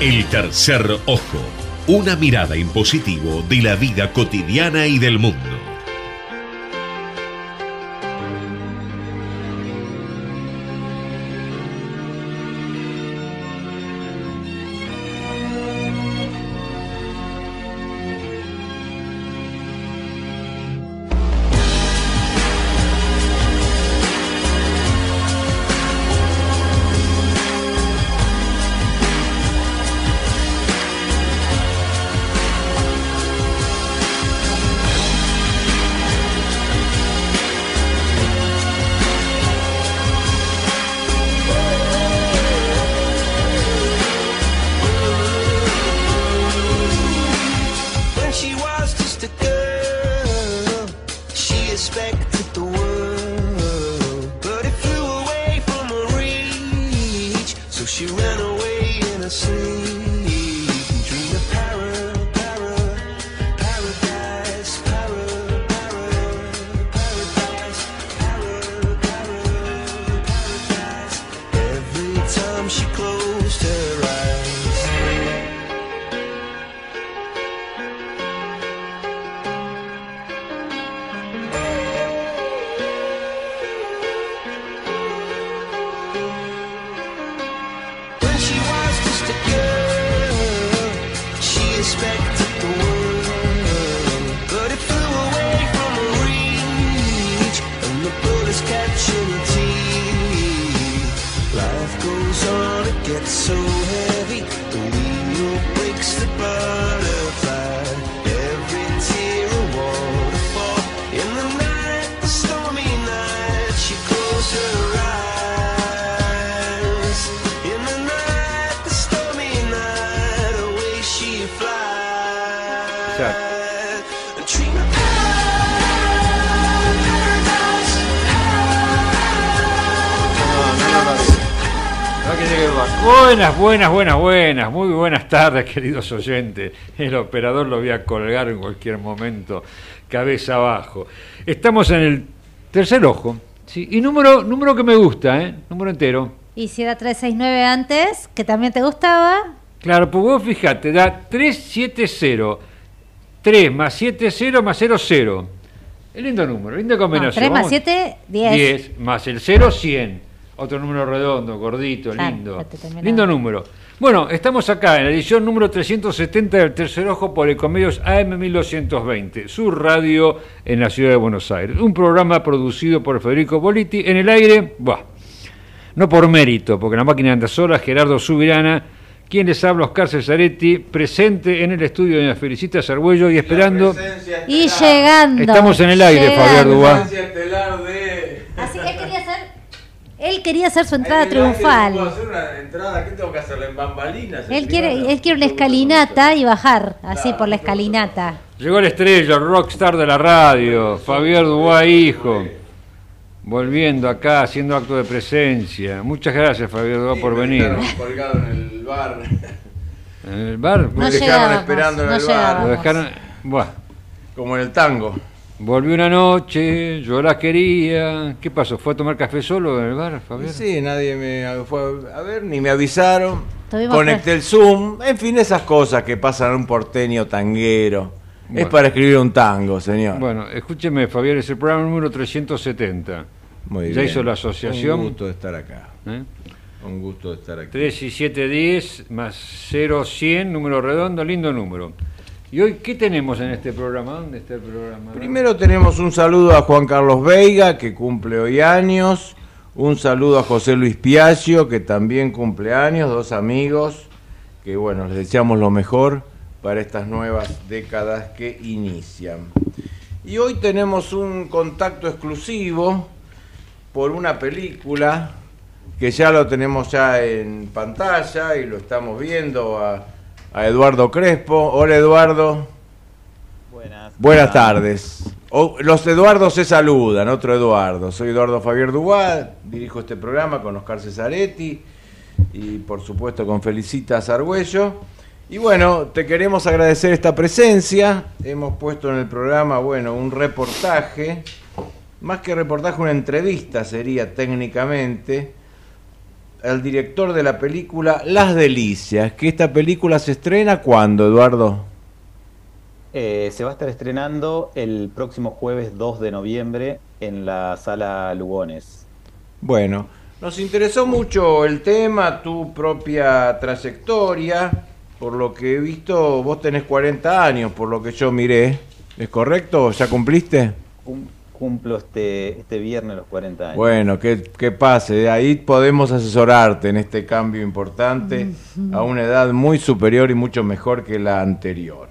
El tercer ojo, una mirada impositivo de la vida cotidiana y del mundo. Buenas, buenas, buenas, buenas, muy buenas tardes, queridos oyentes. El operador lo voy a colgar en cualquier momento, cabeza abajo. Estamos en el tercer ojo, ¿sí? y número, número que me gusta, ¿eh? número entero. Y si era 369 antes, que también te gustaba. Claro, pues vos fíjate, da 370, 3 más 70 más 00. El lindo número, linda combinación. 3 más 7, 10. 10 más el 0, 100. Otro número redondo, gordito, lindo. Lindo número. Bueno, estamos acá en la edición número 370 del Tercer Ojo por Ecomedios AM 1220, su radio en la ciudad de Buenos Aires. Un programa producido por Federico Boliti en el aire, bah, no por mérito, porque la máquina anda sola, Gerardo Subirana, quien les habla, Oscar Cesaretti, presente en el estudio de la Felicita Sargüello y esperando. Y llegando. Estamos en el aire, Fabián Dubá. Así que quería hacer él quería hacer su entrada triunfal. ¿Qué tengo que hacerle en bambalinas? Él quiere, él quiere una escalinata y bajar, así por la escalinata. Llegó la estrella, el rockstar de la radio, Fabián Dubá, hijo. Volviendo acá, haciendo acto de presencia. Muchas gracias, Fabián Dubá, por venir. colgado en el bar. ¿En el bar? Me dejaron esperando en el bar. Lo dejaron, bueno. Como en el tango. Volví una noche, yo la quería. ¿Qué pasó? ¿Fue a tomar café solo en el bar, Fabián? Sí, nadie me fue a ver, ni me avisaron. Conecté el Zoom. En fin, esas cosas que pasan en un porteño tanguero. Es para escribir un tango, señor. Bueno, escúcheme, Fabián, es el programa número 370. Muy ya hizo la asociación. Un gusto de estar acá. ¿Eh? Un gusto de estar aquí. 3 y 7, 10 más 0, 100, número redondo, lindo número. ¿Y hoy qué tenemos en este programa? ¿Dónde está el programa? Primero tenemos un saludo a Juan Carlos Veiga, que cumple hoy años. Un saludo a José Luis Piaggio, que también cumple años. Dos amigos que, bueno, les deseamos lo mejor para estas nuevas décadas que inician. Y hoy tenemos un contacto exclusivo por una película que ya lo tenemos ya en pantalla y lo estamos viendo a a Eduardo Crespo. Hola Eduardo. Buenas. Buenas tardes. los Eduardos se saludan, otro Eduardo. Soy Eduardo Fabián Dubois, dirijo este programa con Oscar Cesaretti y por supuesto con Felicita Zargüello. Y bueno, te queremos agradecer esta presencia. Hemos puesto en el programa, bueno, un reportaje, más que reportaje, una entrevista sería técnicamente, al director de la película Las Delicias, que esta película se estrena cuándo, Eduardo? Eh, se va a estar estrenando el próximo jueves 2 de noviembre en la sala Lugones. Bueno, nos interesó mucho el tema, tu propia trayectoria. Por lo que he visto, vos tenés 40 años, por lo que yo miré. ¿Es correcto? ¿Ya cumpliste? Cumplo este, este viernes los 40 años. Bueno, que, que pase. Ahí podemos asesorarte en este cambio importante a una edad muy superior y mucho mejor que la anterior.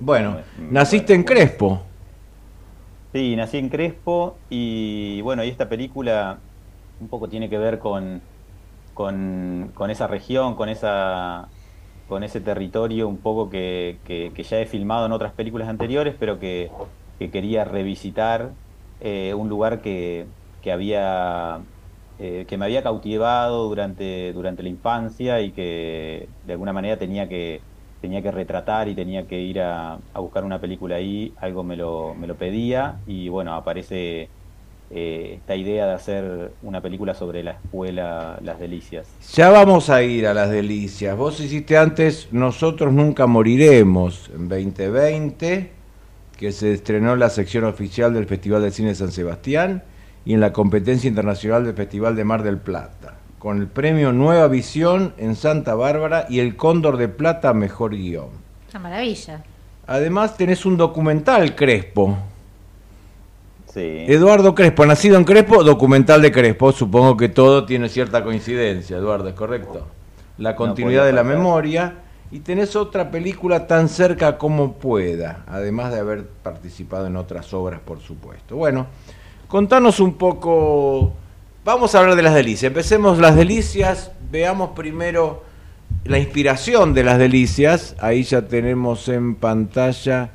Bueno, naciste en Crespo. Sí, nací en Crespo y bueno, y esta película un poco tiene que ver con, con, esa región, con esa con ese territorio un poco que, ya he filmado en otras películas anteriores, pero que, quería revisitar eh, un lugar que, había eh, que me había cautivado durante, durante la infancia y que de alguna manera tenía que, tenía que retratar y tenía que ir a, buscar una película ahí, algo me lo, me lo pedía y bueno, aparece eh, esta idea de hacer una película sobre la escuela Las Delicias. Ya vamos a ir a Las Delicias. Vos hiciste antes Nosotros Nunca Moriremos en 2020, que se estrenó en la sección oficial del Festival de Cine San Sebastián y en la competencia internacional del Festival de Mar del Plata con el premio Nueva Visión en Santa Bárbara y el Cóndor de Plata Mejor Guión. Una maravilla. Además tenés un documental Crespo. Sí. Eduardo Crespo, nacido en Crespo, documental de Crespo. Supongo que todo tiene cierta coincidencia, Eduardo, ¿es correcto? La continuidad de la memoria. Y tenés otra película tan cerca como pueda, además de haber participado en otras obras, por supuesto. Bueno, contanos un poco Vamos a hablar de las delicias. Empecemos las delicias. Veamos primero la inspiración de las delicias. Ahí ya tenemos en pantalla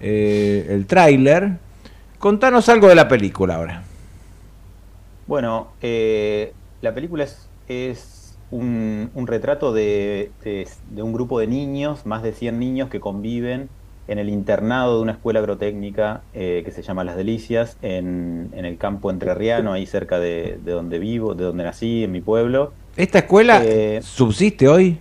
eh, el tráiler. Contanos algo de la película ahora. Bueno, eh, la película es, un, retrato de, de, un grupo de niños, más de 100 niños que conviven en el internado de una escuela agrotécnica eh, que se llama Las Delicias, en, el campo entrerriano, ahí cerca de, donde vivo, de donde nací, en mi pueblo. ¿Esta escuela eh, subsiste hoy?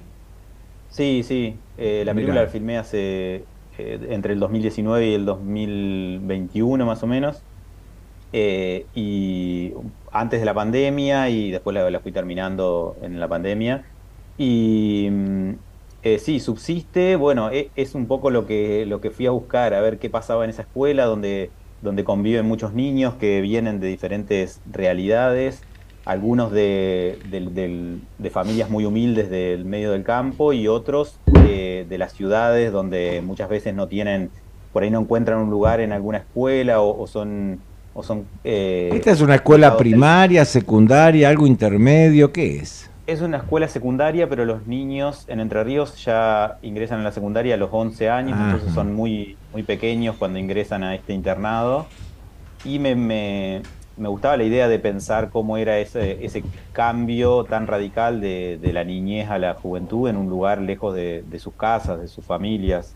Sí, sí. Eh, la película la filmé hace entre el 2019 y el 2021 más o menos. Y antes de la pandemia y después la, la, fui terminando en la pandemia. Y mm, eh, sí, subsiste, bueno, e, es, un poco lo que, lo que fui a buscar, a ver qué pasaba en esa escuela donde, donde conviven muchos niños que vienen de diferentes realidades, algunos de, de, familias muy humildes del medio del campo y otros de, las ciudades donde muchas veces no tienen, por ahí no encuentran un lugar en alguna escuela o, son... O son eh, ¿Esta es una escuela primaria, secundaria, algo intermedio? ¿Qué es? Es una escuela secundaria, pero los niños en Entre Ríos ya ingresan a la secundaria a los 11 años, entonces son muy, muy pequeños cuando ingresan a este internado. Y me, me, gustaba la idea de pensar cómo era ese, ese cambio tan radical de, la niñez a la juventud en un lugar lejos de, de sus casas, de sus familias.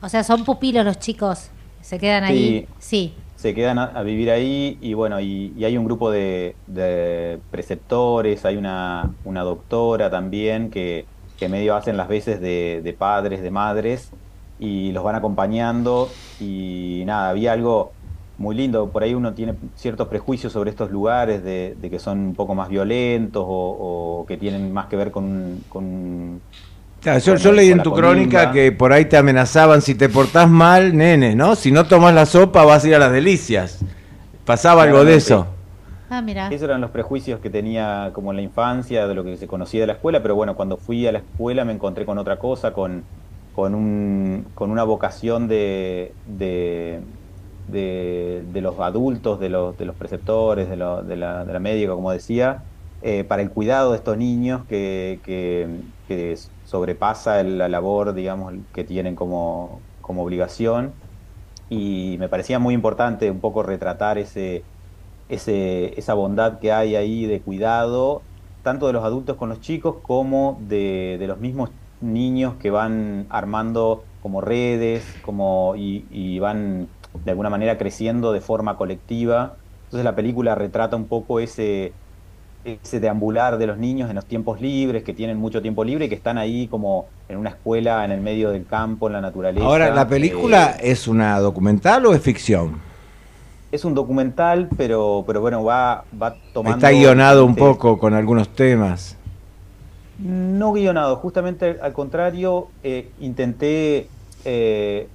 O sea, son pupilos los chicos, se quedan ahí. Sí se quedan a, vivir ahí y bueno, y, hay un grupo de, preceptores, hay una, doctora también que, medio hacen las veces de, padres, de madres y los van acompañando. Y nada, había algo muy lindo, por ahí uno tiene ciertos prejuicios sobre estos lugares de, que son un poco más violentos o, que tienen más que ver con yo, leí en tu crónica que por ahí te amenazaban si te portás mal, nene, ¿no? Si no tomas la sopa vas a ir a las delicias. ¿Pasaba algo de eso? Ah, mira. Esos eran los prejuicios que tenía como en la infancia, de lo que se conocía de la escuela, pero bueno, cuando fui a la escuela me encontré con otra cosa, con, con, un, con una vocación de, de, de, los adultos, de los, de los preceptores, de, de, la, de la médica, como decía, eh, para el cuidado de estos niños que, que, que sobrepasa la labor, digamos, que tienen como, como obligación. Y me parecía muy importante un poco retratar ese, esa bondad que hay ahí de cuidado, tanto de los adultos con los chicos como de, de los mismos niños que van armando como redes como, y, y, van de alguna manera creciendo de forma colectiva. Entonces la película retrata un poco ese, ese deambular de los niños en los tiempos libres, que tienen mucho tiempo libre y que están ahí como en una escuela en el medio del campo, en la naturaleza. Ahora, ¿la película eh, es una documental o es ficción? Es un documental, pero, pero bueno, va, va tomando... Está guionado un poco con algunos temas. No guionado, justamente al contrario, eh, intenté eh,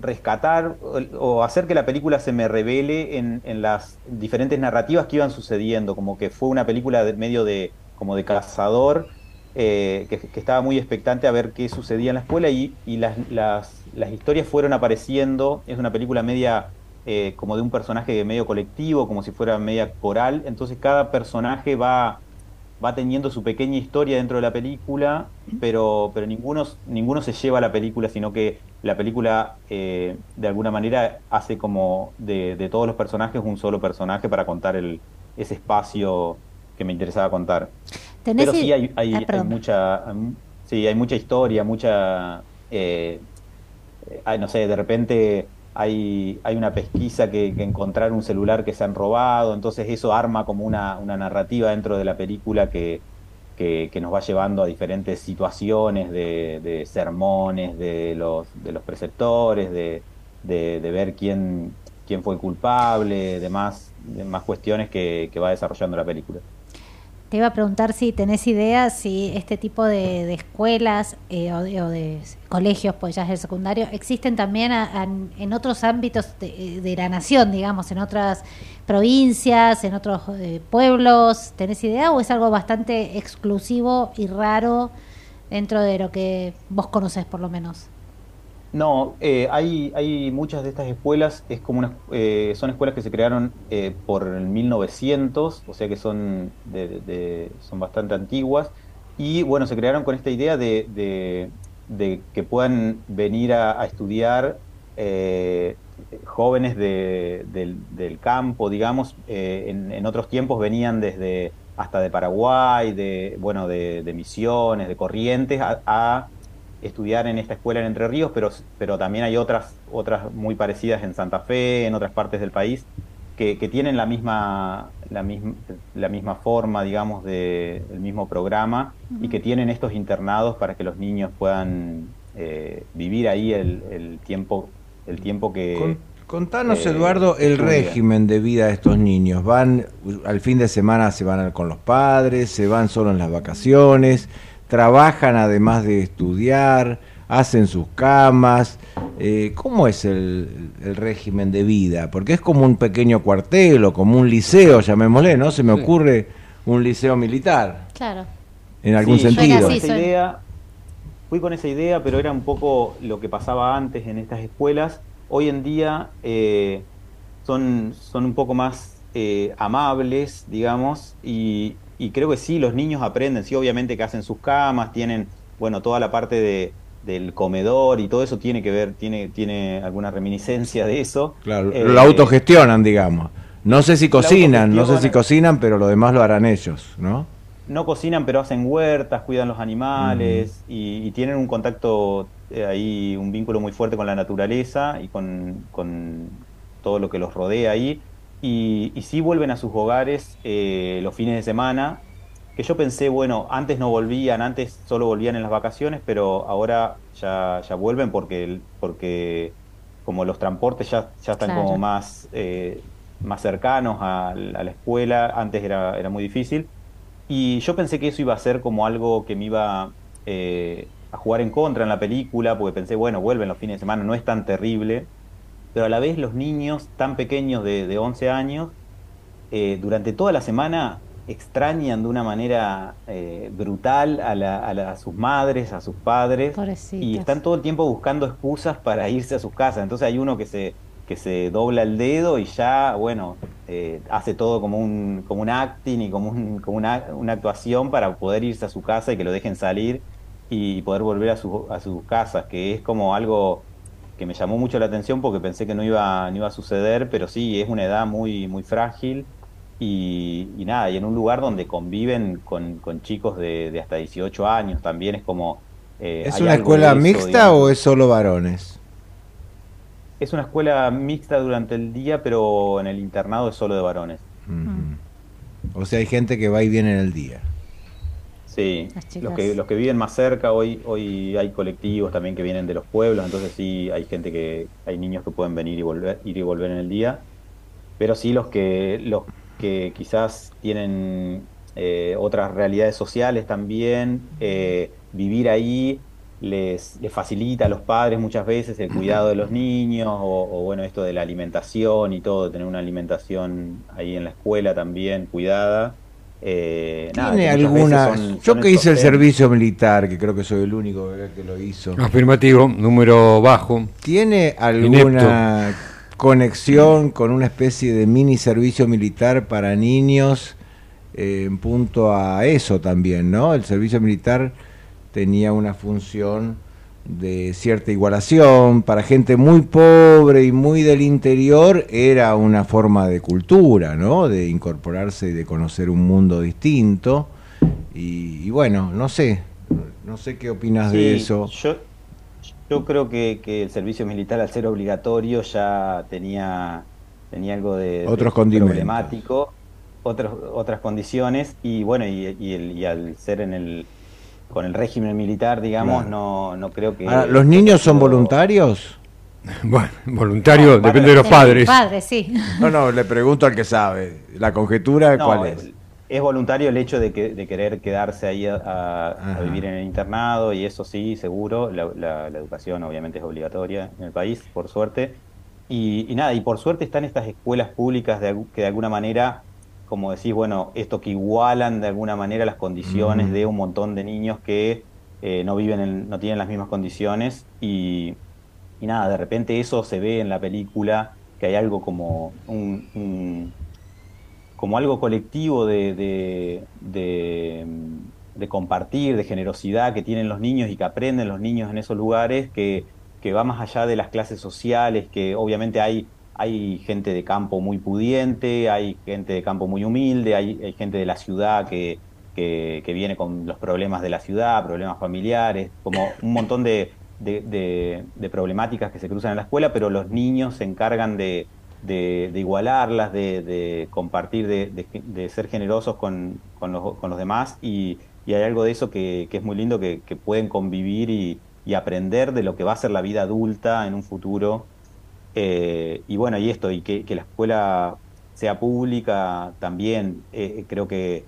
rescatar o, hacer que la película se me revele en, las diferentes narrativas que iban sucediendo, como que fue una película de medio de como de cazador, eh, que, estaba muy expectante a ver qué sucedía en la escuela y, las, las, historias fueron apareciendo, es una película media eh, como de un personaje medio colectivo, como si fuera media coral, entonces cada personaje va va teniendo su pequeña historia dentro de la película, pero, pero ninguno, ninguno se lleva a la película, sino que la película eh, de alguna manera hace como de, todos los personajes un solo personaje para contar el, ese espacio que me interesaba contar. Pero sí hay, hay, ah, mucha sí, hay mucha historia, mucha eh, no sé, de repente hay, hay una pesquisa que, encontrar un celular que se han robado, entonces eso arma como una, una narrativa dentro de la película que, que, nos va llevando a diferentes situaciones de, sermones de los, de los preceptores, de, de, ver quién, quién fue culpable, de más, de más cuestiones que va desarrollando la película. Te iba a preguntar si tenés idea si este tipo de, escuelas eh, o, de, colegios, pues ya es el secundario, existen también en otros ámbitos de, la nación, digamos, en otras provincias, en otros eh, pueblos. ¿Tenés idea o es algo bastante exclusivo y raro dentro de lo que vos conocés por lo menos? No, eh, hay, hay muchas de estas escuelas, es como eh, son escuelas que se crearon eh, por el 1900, o sea que son, de, son bastante antiguas, y bueno, se crearon con esta idea de, que puedan venir a, estudiar jóvenes del, campo, digamos, en, otros tiempos venían desde hasta de Paraguay, de, bueno, de, Misiones, de Corrientes, a estudiar en esta escuela en Entre Ríos, pero, pero también hay otras, otras muy parecidas en Santa Fe, en otras partes del país, que, tienen la misma, la, misma, la misma forma, digamos, del mismo programa y que tienen estos internados para que los niños puedan eh, vivir ahí el, tiempo, el tiempo que... contanos, eh, Eduardo, el régimen de vida de estos niños. ¿Van al fin de semana, se van con los padres, se van solo en las vacaciones? Trabajan además de estudiar, hacen sus camas. Eh, ¿Cómo es el, régimen de vida? Porque es como un pequeño cuartel o como un liceo, llamémosle, ¿no? Se me ocurre un liceo militar. Claro. En algún sentido. Fui con, esa idea, fui con esa idea, pero era un poco lo que pasaba antes en estas escuelas. Hoy en día eh, son, son un poco más eh, amables, digamos, y, y creo que sí, los niños aprenden, sí, obviamente que hacen sus camas, tienen, bueno, toda la parte de, del comedor y todo eso tiene que ver, tiene, tiene alguna reminiscencia de eso. Claro, eh, lo autogestionan, digamos. No sé si cocinan, no sé si cocinan, pero lo demás lo harán ellos, ¿no? No cocinan, pero hacen huertas, cuidan los animales y, tienen un contacto eh, ahí, un vínculo muy fuerte con la naturaleza y con, con todo lo que los rodea ahí y, y sí vuelven a sus hogares eh, los fines de semana, que yo pensé, bueno, antes no volvían, antes solo volvían en las vacaciones, pero ahora ya, ya vuelven porque, porque como los transportes ya, ya están como más, eh, más cercanos a, la escuela, antes era, era muy difícil. Y yo pensé que eso iba a ser como algo que me iba eh, a jugar en contra en la película, porque pensé, bueno, vuelven los fines de semana, no es tan terrible pero a la vez los niños tan pequeños de, de 11 años, eh, durante toda la semana extrañan de una manera eh, brutal a, sus madres, a sus padres, y están todo el tiempo buscando excusas para irse a sus casas. Entonces hay uno que se, que se dobla el dedo y ya, bueno, eh, hace todo como un, como un acting y como, un, como una, una, actuación para poder irse a su casa y que lo dejen salir y poder volver a, su, a sus casas, que es como algo que me llamó mucho la atención porque pensé que no iba, no iba a suceder, pero sí, es una edad muy, muy frágil y, nada, y en un lugar donde conviven con, chicos de, hasta 18 años también es como... Eh, ¿Es una escuela mixta o es solo varones? Es una escuela mixta durante el día, pero en el internado es solo de varones. O sea, hay gente que va y viene en el día. Sí, los que, los que viven más cerca, hoy, hoy hay colectivos también que vienen de los pueblos, entonces sí hay gente que, hay niños que pueden venir y volver, ir y volver en el día, pero sí los que, los que quizás tienen eh, otras realidades sociales también, eh, vivir ahí les, les, facilita a los padres muchas veces el cuidado de los niños o, bueno, esto de la alimentación y todo, tener una alimentación ahí en la escuela también cuidada. Eh, ¿Tiene alguna? yo que hice el servicio militar, que creo que soy el único que lo hizo. Afirmativo, número bajo. ¿Tiene alguna conexión con una especie de mini servicio militar para niños eh, en punto a eso también, ¿no? El servicio militar tenía una función de cierta igualación, para gente muy pobre y muy del interior era una forma de cultura, ¿no? De incorporarse y de conocer un mundo distinto. Y, bueno, no sé, no sé qué opinas de eso. Yo, yo creo que, el servicio militar al ser obligatorio ya tenía, tenía algo de, Otros problemático, otros, otras condiciones y bueno, y, y al ser en el con el régimen militar, digamos, no, no creo que... ¿Los niños son voluntarios? Bueno, voluntario depende de los padres. Padres, sí. No, no, le pregunto al que sabe. ¿La conjetura cuál es? Es voluntario el hecho de, que, de querer quedarse ahí a, vivir en el internado y eso sí, seguro. La, educación obviamente es obligatoria en el país, por suerte. Y, y, nada, y por suerte están estas escuelas públicas de, que de alguna manera como decís, bueno, esto que igualan de alguna manera las condiciones de un montón de niños que eh, no viven, no tienen las mismas condiciones y, nada, de repente eso se ve en la película, que hay algo como un, como algo colectivo de, de, compartir, de generosidad que tienen los niños y que aprenden los niños en esos lugares, que, que va más allá de las clases sociales, que obviamente hay hay gente de campo muy pudiente, hay gente de campo muy humilde, hay, gente de la ciudad que, que, viene con los problemas de la ciudad, problemas familiares, como un montón de, de, problemáticas que se cruzan en la escuela, pero los niños se encargan de, igualarlas, de, compartir, de, ser generosos con, con, los, con, los, demás y, hay algo de eso que, es muy lindo, que, pueden convivir y, y aprender de lo que va a ser la vida adulta en un futuro eh, y bueno, y esto, y que, la escuela sea pública también, eh, creo que,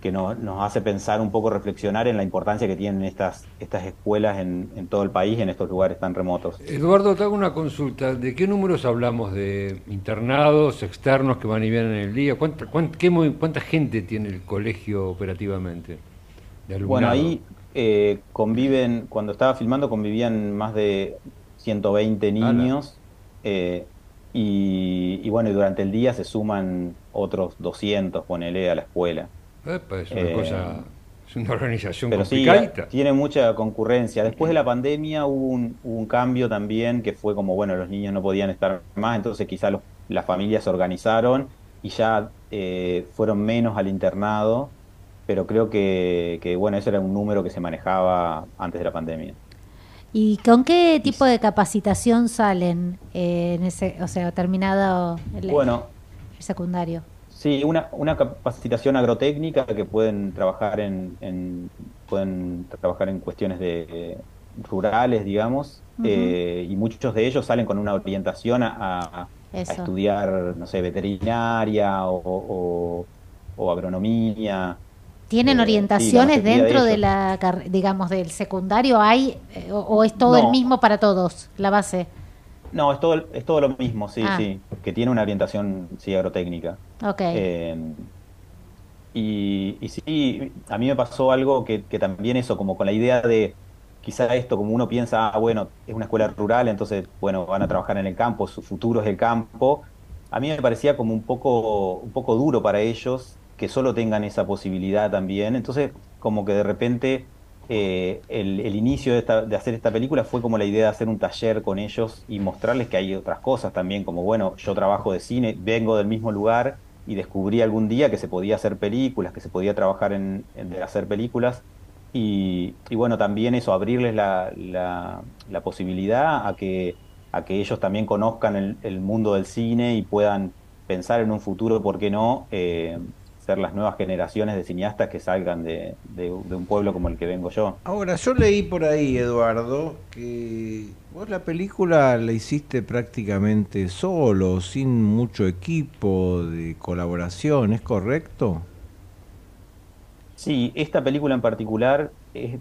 que nos, hace pensar un poco, reflexionar en la importancia que tienen estas, estas escuelas en, en, todo el país, en estos lugares tan remotos. Eduardo, te hago una consulta. ¿De qué números hablamos? ¿De internados, externos que van y vienen en el día? ¿Cuánta, cuánta gente tiene el colegio operativamente? bueno, ahí eh, conviven, cuando estaba filmando, convivían más de 120 niños. Eh, y, bueno, y durante el día se suman otros 200, ponele, a la escuela. es una cosa, eh, es una organización pero Sí, tiene mucha concurrencia. Después de la pandemia hubo un, cambio también que fue como, bueno, los niños no podían estar más, entonces quizás las familias se organizaron y ya eh, fueron menos al internado, pero creo que, que, bueno, ese era un número que se manejaba antes de la pandemia. ¿Y con qué tipo de capacitación salen eh, en ese, o sea, terminado el, bueno, secundario? Sí, una, una capacitación agrotécnica que pueden trabajar en, pueden trabajar en cuestiones de rurales, digamos, eh, y muchos de ellos salen con una orientación a, estudiar, no sé, veterinaria o, o agronomía. ¿Tienen eh, orientaciones dentro de, la, digamos, del secundario? ¿Hay eh, o, es todo el mismo para todos, la base? No, es todo, es todo lo mismo, sí, ah. sí, que tiene una orientación, sí, agrotécnica. Ok. Eh, y, y, sí, a mí me pasó algo que, también eso, como con la idea de, quizá esto, como uno piensa, ah, bueno, es una escuela rural, entonces, bueno, van a trabajar en el campo, su futuro es el campo. A mí me parecía como un poco, un poco duro para ellos que solo tengan esa posibilidad también. Entonces, como que de repente eh, el, inicio de, hacer esta película fue como la idea de hacer un taller con ellos y mostrarles que hay otras cosas también, como bueno, yo trabajo de cine, vengo del mismo lugar y descubrí algún día que se podía hacer películas, que se podía trabajar en, hacer películas. Y, bueno, también eso, abrirles la, la, posibilidad a que, a que ellos también conozcan el, mundo del cine y puedan pensar en un futuro, ¿por qué no? Eh, ser las nuevas generaciones de cineastas que salgan de, un pueblo como el que vengo yo. Ahora, yo leí por ahí, Eduardo, que vos la película la hiciste prácticamente solo, sin mucho equipo de colaboración, ¿es correcto? Sí, esta película en particular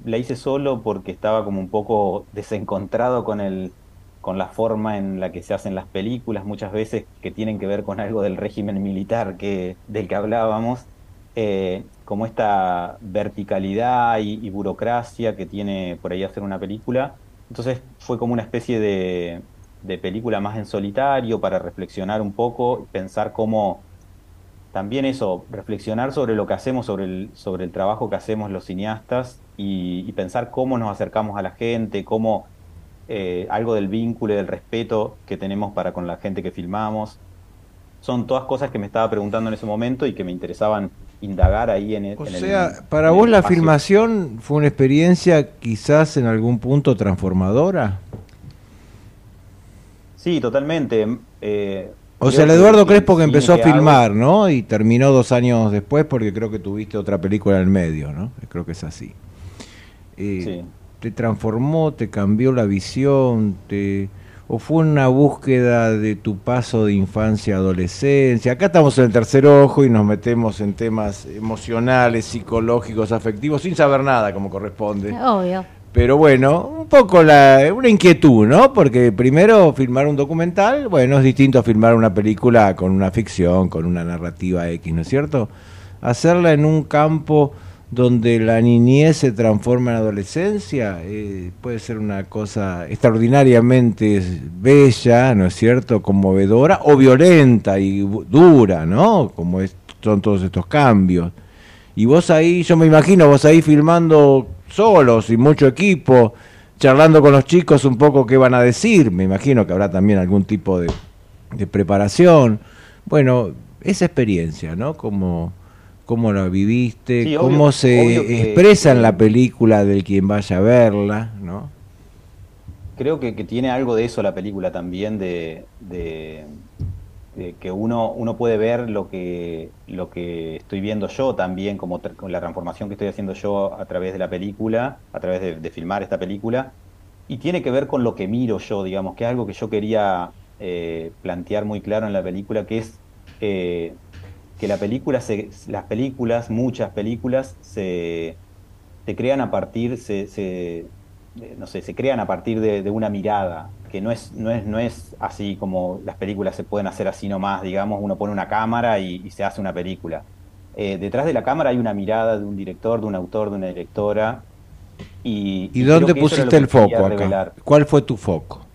la hice solo porque estaba como un poco desencontrado con el con la forma en la que se hacen las películas, muchas veces que tienen que ver con algo del régimen militar que, del que hablábamos, eh, como esta verticalidad y, burocracia que tiene por ahí hacer una película. Entonces fue como una especie de, de película más en solitario para reflexionar un poco, pensar cómo también eso, reflexionar sobre lo que hacemos, sobre el, sobre el trabajo que hacemos los cineastas y, y pensar cómo nos acercamos a la gente, cómo eh, algo del vínculo y del respeto que tenemos para con la gente que filmamos. Son todas cosas que me estaba preguntando en ese momento y que me interesaban indagar ahí en, el o sea, para vos la filmación fue una experiencia quizás en algún punto transformadora. Sí, totalmente. Eh, o sea, el Eduardo Crespo que empezó a filmar, ¿no? Y terminó dos años después porque creo que tuviste otra película en el medio, ¿no? Creo que es así. Eh, sí te transformó, te cambió la visión, te o fue una búsqueda de tu paso de infancia a adolescencia. Acá estamos en el tercer ojo y nos metemos en temas emocionales, psicológicos, afectivos, sin saber nada como corresponde. Obvio. Pero bueno, un poco la, una inquietud, ¿no? Porque primero filmar un documental, bueno, es distinto a filmar una película con una ficción, con una narrativa X, ¿no es cierto? Hacerla en un campo donde la niñez se transforma en adolescencia, eh, puede ser una cosa extraordinariamente bella, ¿no es cierto?, conmovedora o violenta y dura, ¿no? Como son todos estos cambios. Y vos ahí, yo me imagino, vos ahí filmando solos y mucho equipo, charlando con los chicos un poco qué van a decir, me imagino que habrá también algún tipo de, de preparación. Bueno, esa experiencia, ¿no? Como cómo lo viviste, cómo se expresa en la película del quien vaya a verla, ¿no? Creo que, tiene algo de eso la película también, de, que uno, uno puede ver lo que, lo que estoy viendo yo también, como con la transformación que estoy haciendo yo a través de la película, a través de, filmar esta película, y tiene que ver con lo que miro yo, digamos, que es algo que yo quería eh, plantear muy claro en la película, que es... Eh, que la película se, las películas, muchas películas, se, se crean a partir, se, se, no sé, se crean a partir de, una mirada, que no es, no, es, no es así como las películas se pueden hacer así nomás, digamos, uno pone una cámara y, se hace una película. Eh, detrás de la cámara hay una mirada de un director, de un autor, de una directora. ¿Y, ¿Y, dónde pusiste el foco acá? ¿Cuál fue tu foco?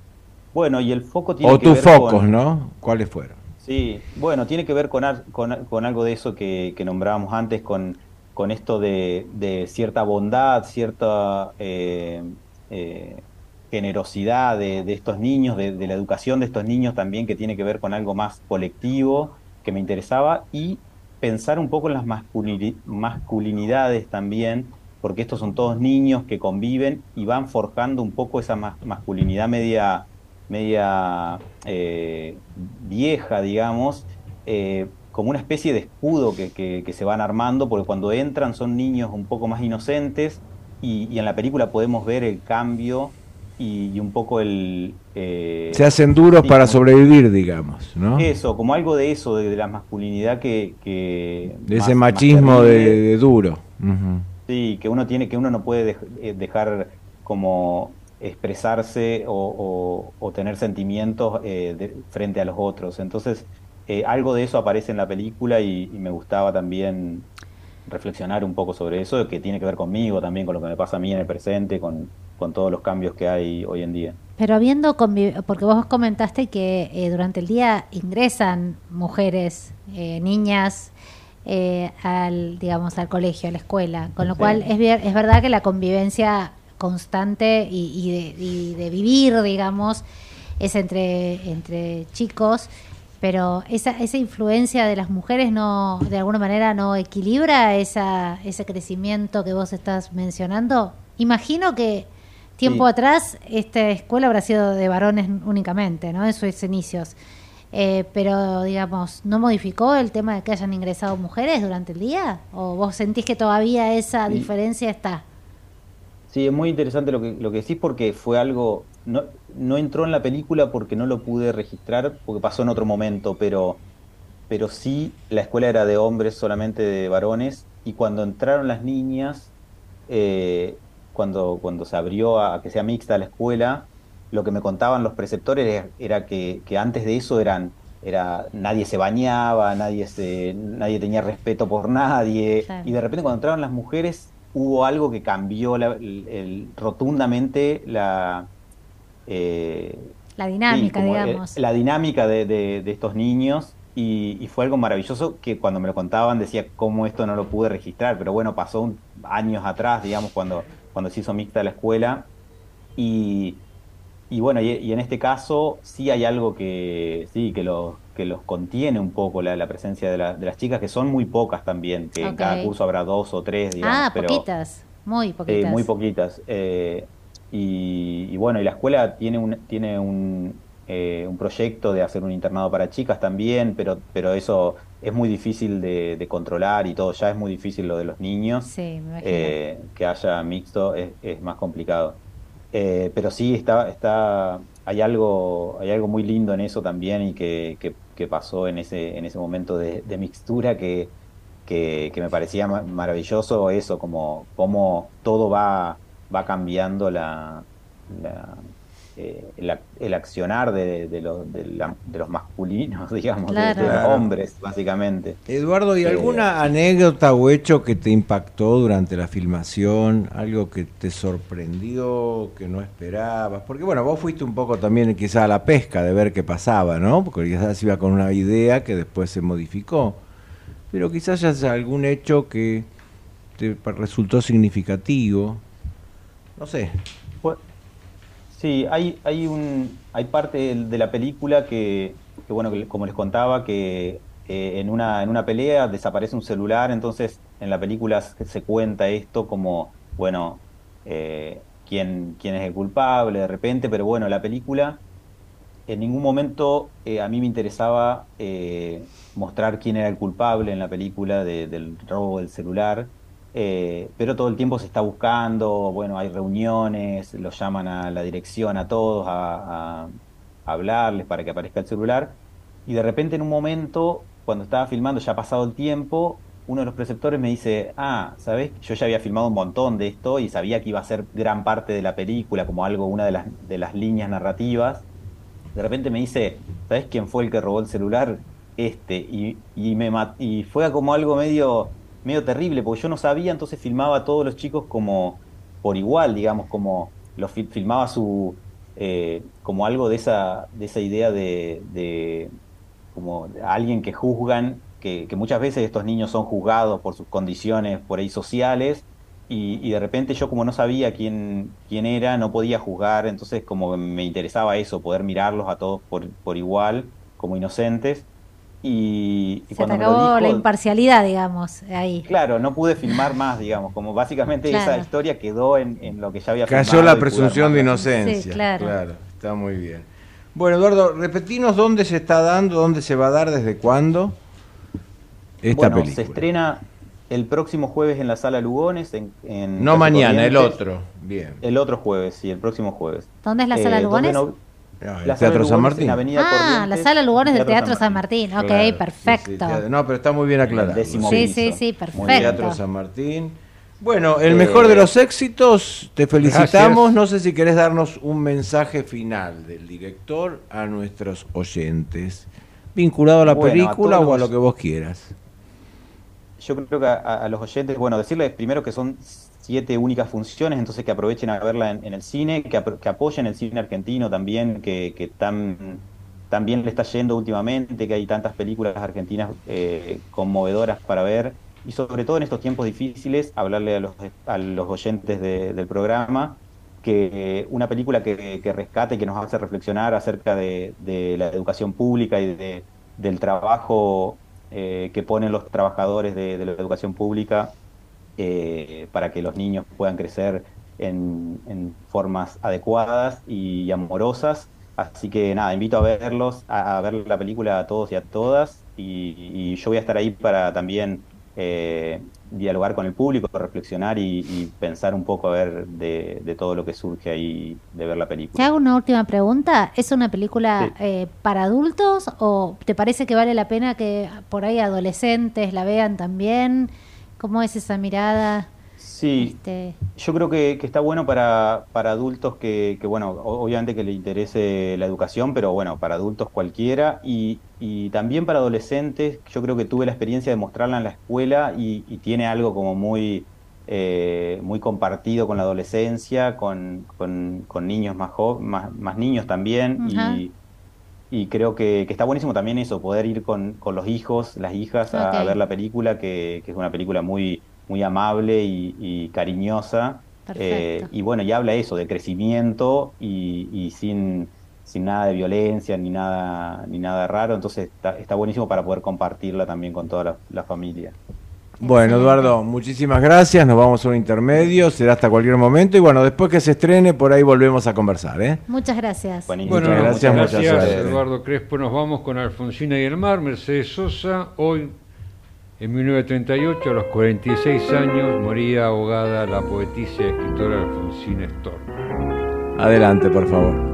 Bueno, y el foco tiene o tus focos, ¿no? ¿Cuáles fueron? Sí, bueno, tiene que ver con, con, algo de eso que, nombrábamos antes, con, con esto de, cierta bondad, cierta eh, eh, generosidad de, estos niños, de, la educación de estos niños también, que tiene que ver con algo más colectivo que me interesaba, y pensar un poco en las masculinidades también, porque estos son todos niños que conviven y van forjando un poco esa masculinidad media media eh, vieja, digamos, eh, como una especie de escudo que, se van armando, porque cuando entran son niños un poco más inocentes y, en la película podemos ver el cambio y, un poco el... Eh, se hacen duros para sobrevivir, digamos, ¿no? Eso, como algo de eso, de, la masculinidad que... de ese machismo de, duro. Sí, que uno tiene, que uno no puede dejar como expresarse o, tener sentimientos eh, frente a los otros. Entonces, eh, algo de eso aparece en la película y, me gustaba también reflexionar un poco sobre eso, que tiene que ver conmigo también, con lo que me pasa a mí en el presente, con, todos los cambios que hay hoy en día. Pero habiendo, porque vos comentaste que eh, durante el día ingresan mujeres, niñas, al digamos al colegio, a la escuela, con lo cual es, es verdad que la convivencia constante y, de, vivir, digamos, es entre, entre chicos, pero esa, esa influencia de las mujeres no, de alguna manera no equilibra esa, ese crecimiento que vos estás mencionando. Imagino que tiempo atrás esta escuela habrá sido de varones únicamente, ¿no? En sus inicios. Eh, pero, digamos, ¿no modificó el tema de que hayan ingresado mujeres durante el día? ¿O vos sentís que todavía esa diferencia está? Sí, es muy interesante lo que, lo que decís porque fue algo, no, no entró en la película porque no lo pude registrar, porque pasó en otro momento, pero, pero sí la escuela era de hombres, solamente de varones, y cuando entraron las niñas, eh, cuando, cuando se abrió a que sea mixta la escuela, lo que me contaban los preceptores era, que, antes de eso eran era nadie se bañaba, nadie se, nadie tenía respeto por nadie y de repente cuando entraron las mujeres hubo algo que cambió rotundamente la eh, la dinámica, digamos. la dinámica de, estos niños y, fue algo maravilloso que cuando me lo contaban decía cómo esto no lo pude registrar, pero bueno, pasó años atrás, digamos, cuando, cuando se hizo mixta la escuela y, y bueno, y, en este caso sí hay algo que sí que los que los contiene un poco la, presencia de, las chicas, que son muy pocas también, que en cada curso habrá dos o tres, digamos. Ah, poquitas, muy eh, poquitas. muy poquitas. Eh, y, bueno, y la escuela tiene un, tiene un, eh, un proyecto de hacer un internado para chicas también, pero, pero eso es muy difícil de, controlar y todo, ya es muy difícil lo de los niños. Sí, me que haya mixto es, es más complicado. Eh, pero sí está, está, hay algo, hay algo muy lindo en eso también y que, que, pasó en ese, en ese momento de, mixtura que, que, me parecía maravilloso eso, como, como todo va, va cambiando la, eh, el, accionar de, de, los masculinos, digamos, de, los hombres, básicamente. Eduardo, ¿y eh, alguna anécdota o hecho que te impactó durante la filmación? ¿Algo que te sorprendió, que no esperabas? Porque bueno, vos fuiste un poco también quizá a la pesca de ver qué pasaba, ¿no? Porque quizás iba con una idea que después se modificó. Pero quizás haya algún hecho que te resultó significativo. No sé. Sí, hay, hay, un, hay parte de la película que, bueno, como les contaba, que eh, en, una, en una pelea desaparece un celular, entonces en la película se cuenta esto como, bueno, eh, quién, quién es el culpable de repente, pero bueno, la película en ningún momento eh, a mí me interesaba mostrar quién era el culpable en la película del robo del celular. Eh, pero todo el tiempo se está buscando, bueno, hay reuniones, los llaman a la dirección a todos a, hablarles para que aparezca el celular, y de repente en un momento, cuando estaba filmando, ya ha pasado el tiempo, uno de los preceptores me dice, ah, ¿sabes? Yo ya había filmado un montón de esto y sabía que iba a ser gran parte de la película, como algo, una de las, de las líneas narrativas. De repente me dice, ¿sabes quién fue el que robó el celular? Este. Y, y, me, y fue como algo medio medio terrible, porque yo no sabía, entonces filmaba a todos los chicos como por igual, digamos, como los filmaba su eh, como algo de esa, de esa idea de, como alguien que juzgan, que, muchas veces estos niños son juzgados por sus condiciones por ahí sociales, y, de repente yo como no sabía quién, quién era, no podía juzgar, entonces como me interesaba eso, poder mirarlos a todos por, por igual, como inocentes. Y, Se cuando te acabó la imparcialidad, digamos, ahí. Claro, no pude filmar más, digamos, como básicamente esa historia quedó en, lo que ya había Cayó la presunción de inocencia. Sí, claro. claro. Está muy bien. Bueno, Eduardo, repetinos dónde se está dando, dónde se va a dar, desde cuándo esta bueno, Se estrena el próximo jueves en la sala Lugones. En, no mañana, el otro. Bien. El otro jueves, sí, el próximo jueves. ¿Dónde es la sala eh, Lugones? El Teatro San Martín. ah, la sala Lugones del Teatro San Martín. Ok, perfecto. no, pero está muy bien aclarado. Sí, sí, sí, perfecto. Teatro San Martín. Bueno, el mejor de los éxitos, te felicitamos. No sé si querés darnos un mensaje final del director a nuestros oyentes, vinculado a la película o a lo que vos quieras. Yo creo que a los oyentes, bueno, decirles primero que son siete únicas funciones, entonces que aprovechen a verla en, el cine, que, apoyen el cine argentino también, que, tan, bien le está yendo últimamente, que hay tantas películas argentinas eh, conmovedoras para ver, y sobre todo en estos tiempos difíciles, hablarle a los, a los oyentes del programa que una película que, rescate y que nos hace reflexionar acerca de, la educación pública y del trabajo eh, que ponen los trabajadores de, la educación pública eh, para que los niños puedan crecer en, formas adecuadas y amorosas. Así que nada, invito a verlos, a, ver la película a todos y a todas. Y, yo voy a estar ahí para también eh, dialogar con el público, reflexionar y, pensar un poco a ver de, todo lo que surge ahí de ver la película. Te hago una última pregunta. ¿Es una película eh, para adultos o te parece que vale la pena que por ahí adolescentes la vean también? ¿Cómo es esa mirada? Sí, este, yo creo que, está bueno para, para adultos que, bueno, obviamente que le interese la educación, pero bueno, para adultos cualquiera y, y también para adolescentes, yo creo que tuve la experiencia de mostrarla en la escuela y, tiene algo como muy, eh, muy compartido con la adolescencia, con, con, niños más, más, más, niños también y, y, creo que, está buenísimo también eso, poder ir con, con los hijos, las hijas a, ver la película, que, que es una película muy muy amable y, cariñosa. Eh, y bueno, ya habla eso, de crecimiento y, sin, sin nada de violencia ni nada, ni nada raro. Entonces está, buenísimo para poder compartirla también con toda la, familia. Bueno, Eduardo, muchísimas gracias. Nos vamos a un intermedio, será hasta cualquier momento. Y bueno, después que se estrene, por ahí volvemos a conversar. ¿eh? Muchas gracias. Bueno, muchas gracias, muchas gracias Eduardo Crespo. Nos vamos con Alfonsina y el mar, Mercedes Sosa. Hoy en 1938, a los 46 años, moría ahogada la poetisa y escritora Alfonsina Storm. Adelante, por favor.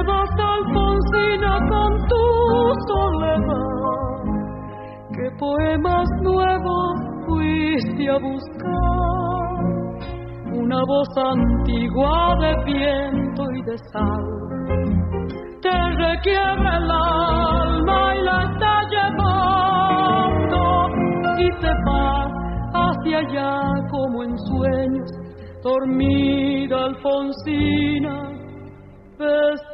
Te vas Alfonsina con tu soledad, que poemas nuevos fuiste a buscar, una voz antigua de viento y de sal. Te requiere el alma y la está llevando. Y te va hacia allá como en sueños, dormida Alfonsina, de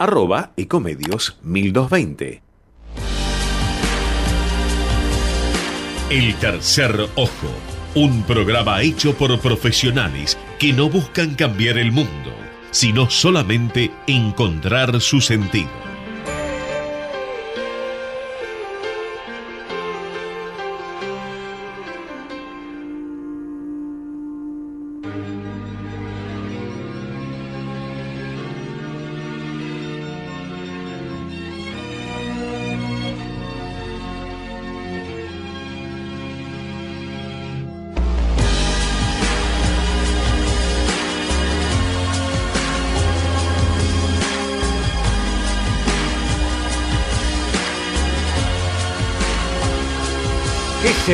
arroba ecomedios 1220. El tercer ojo, un programa hecho por profesionales que no buscan cambiar el mundo, sino solamente encontrar su sentido.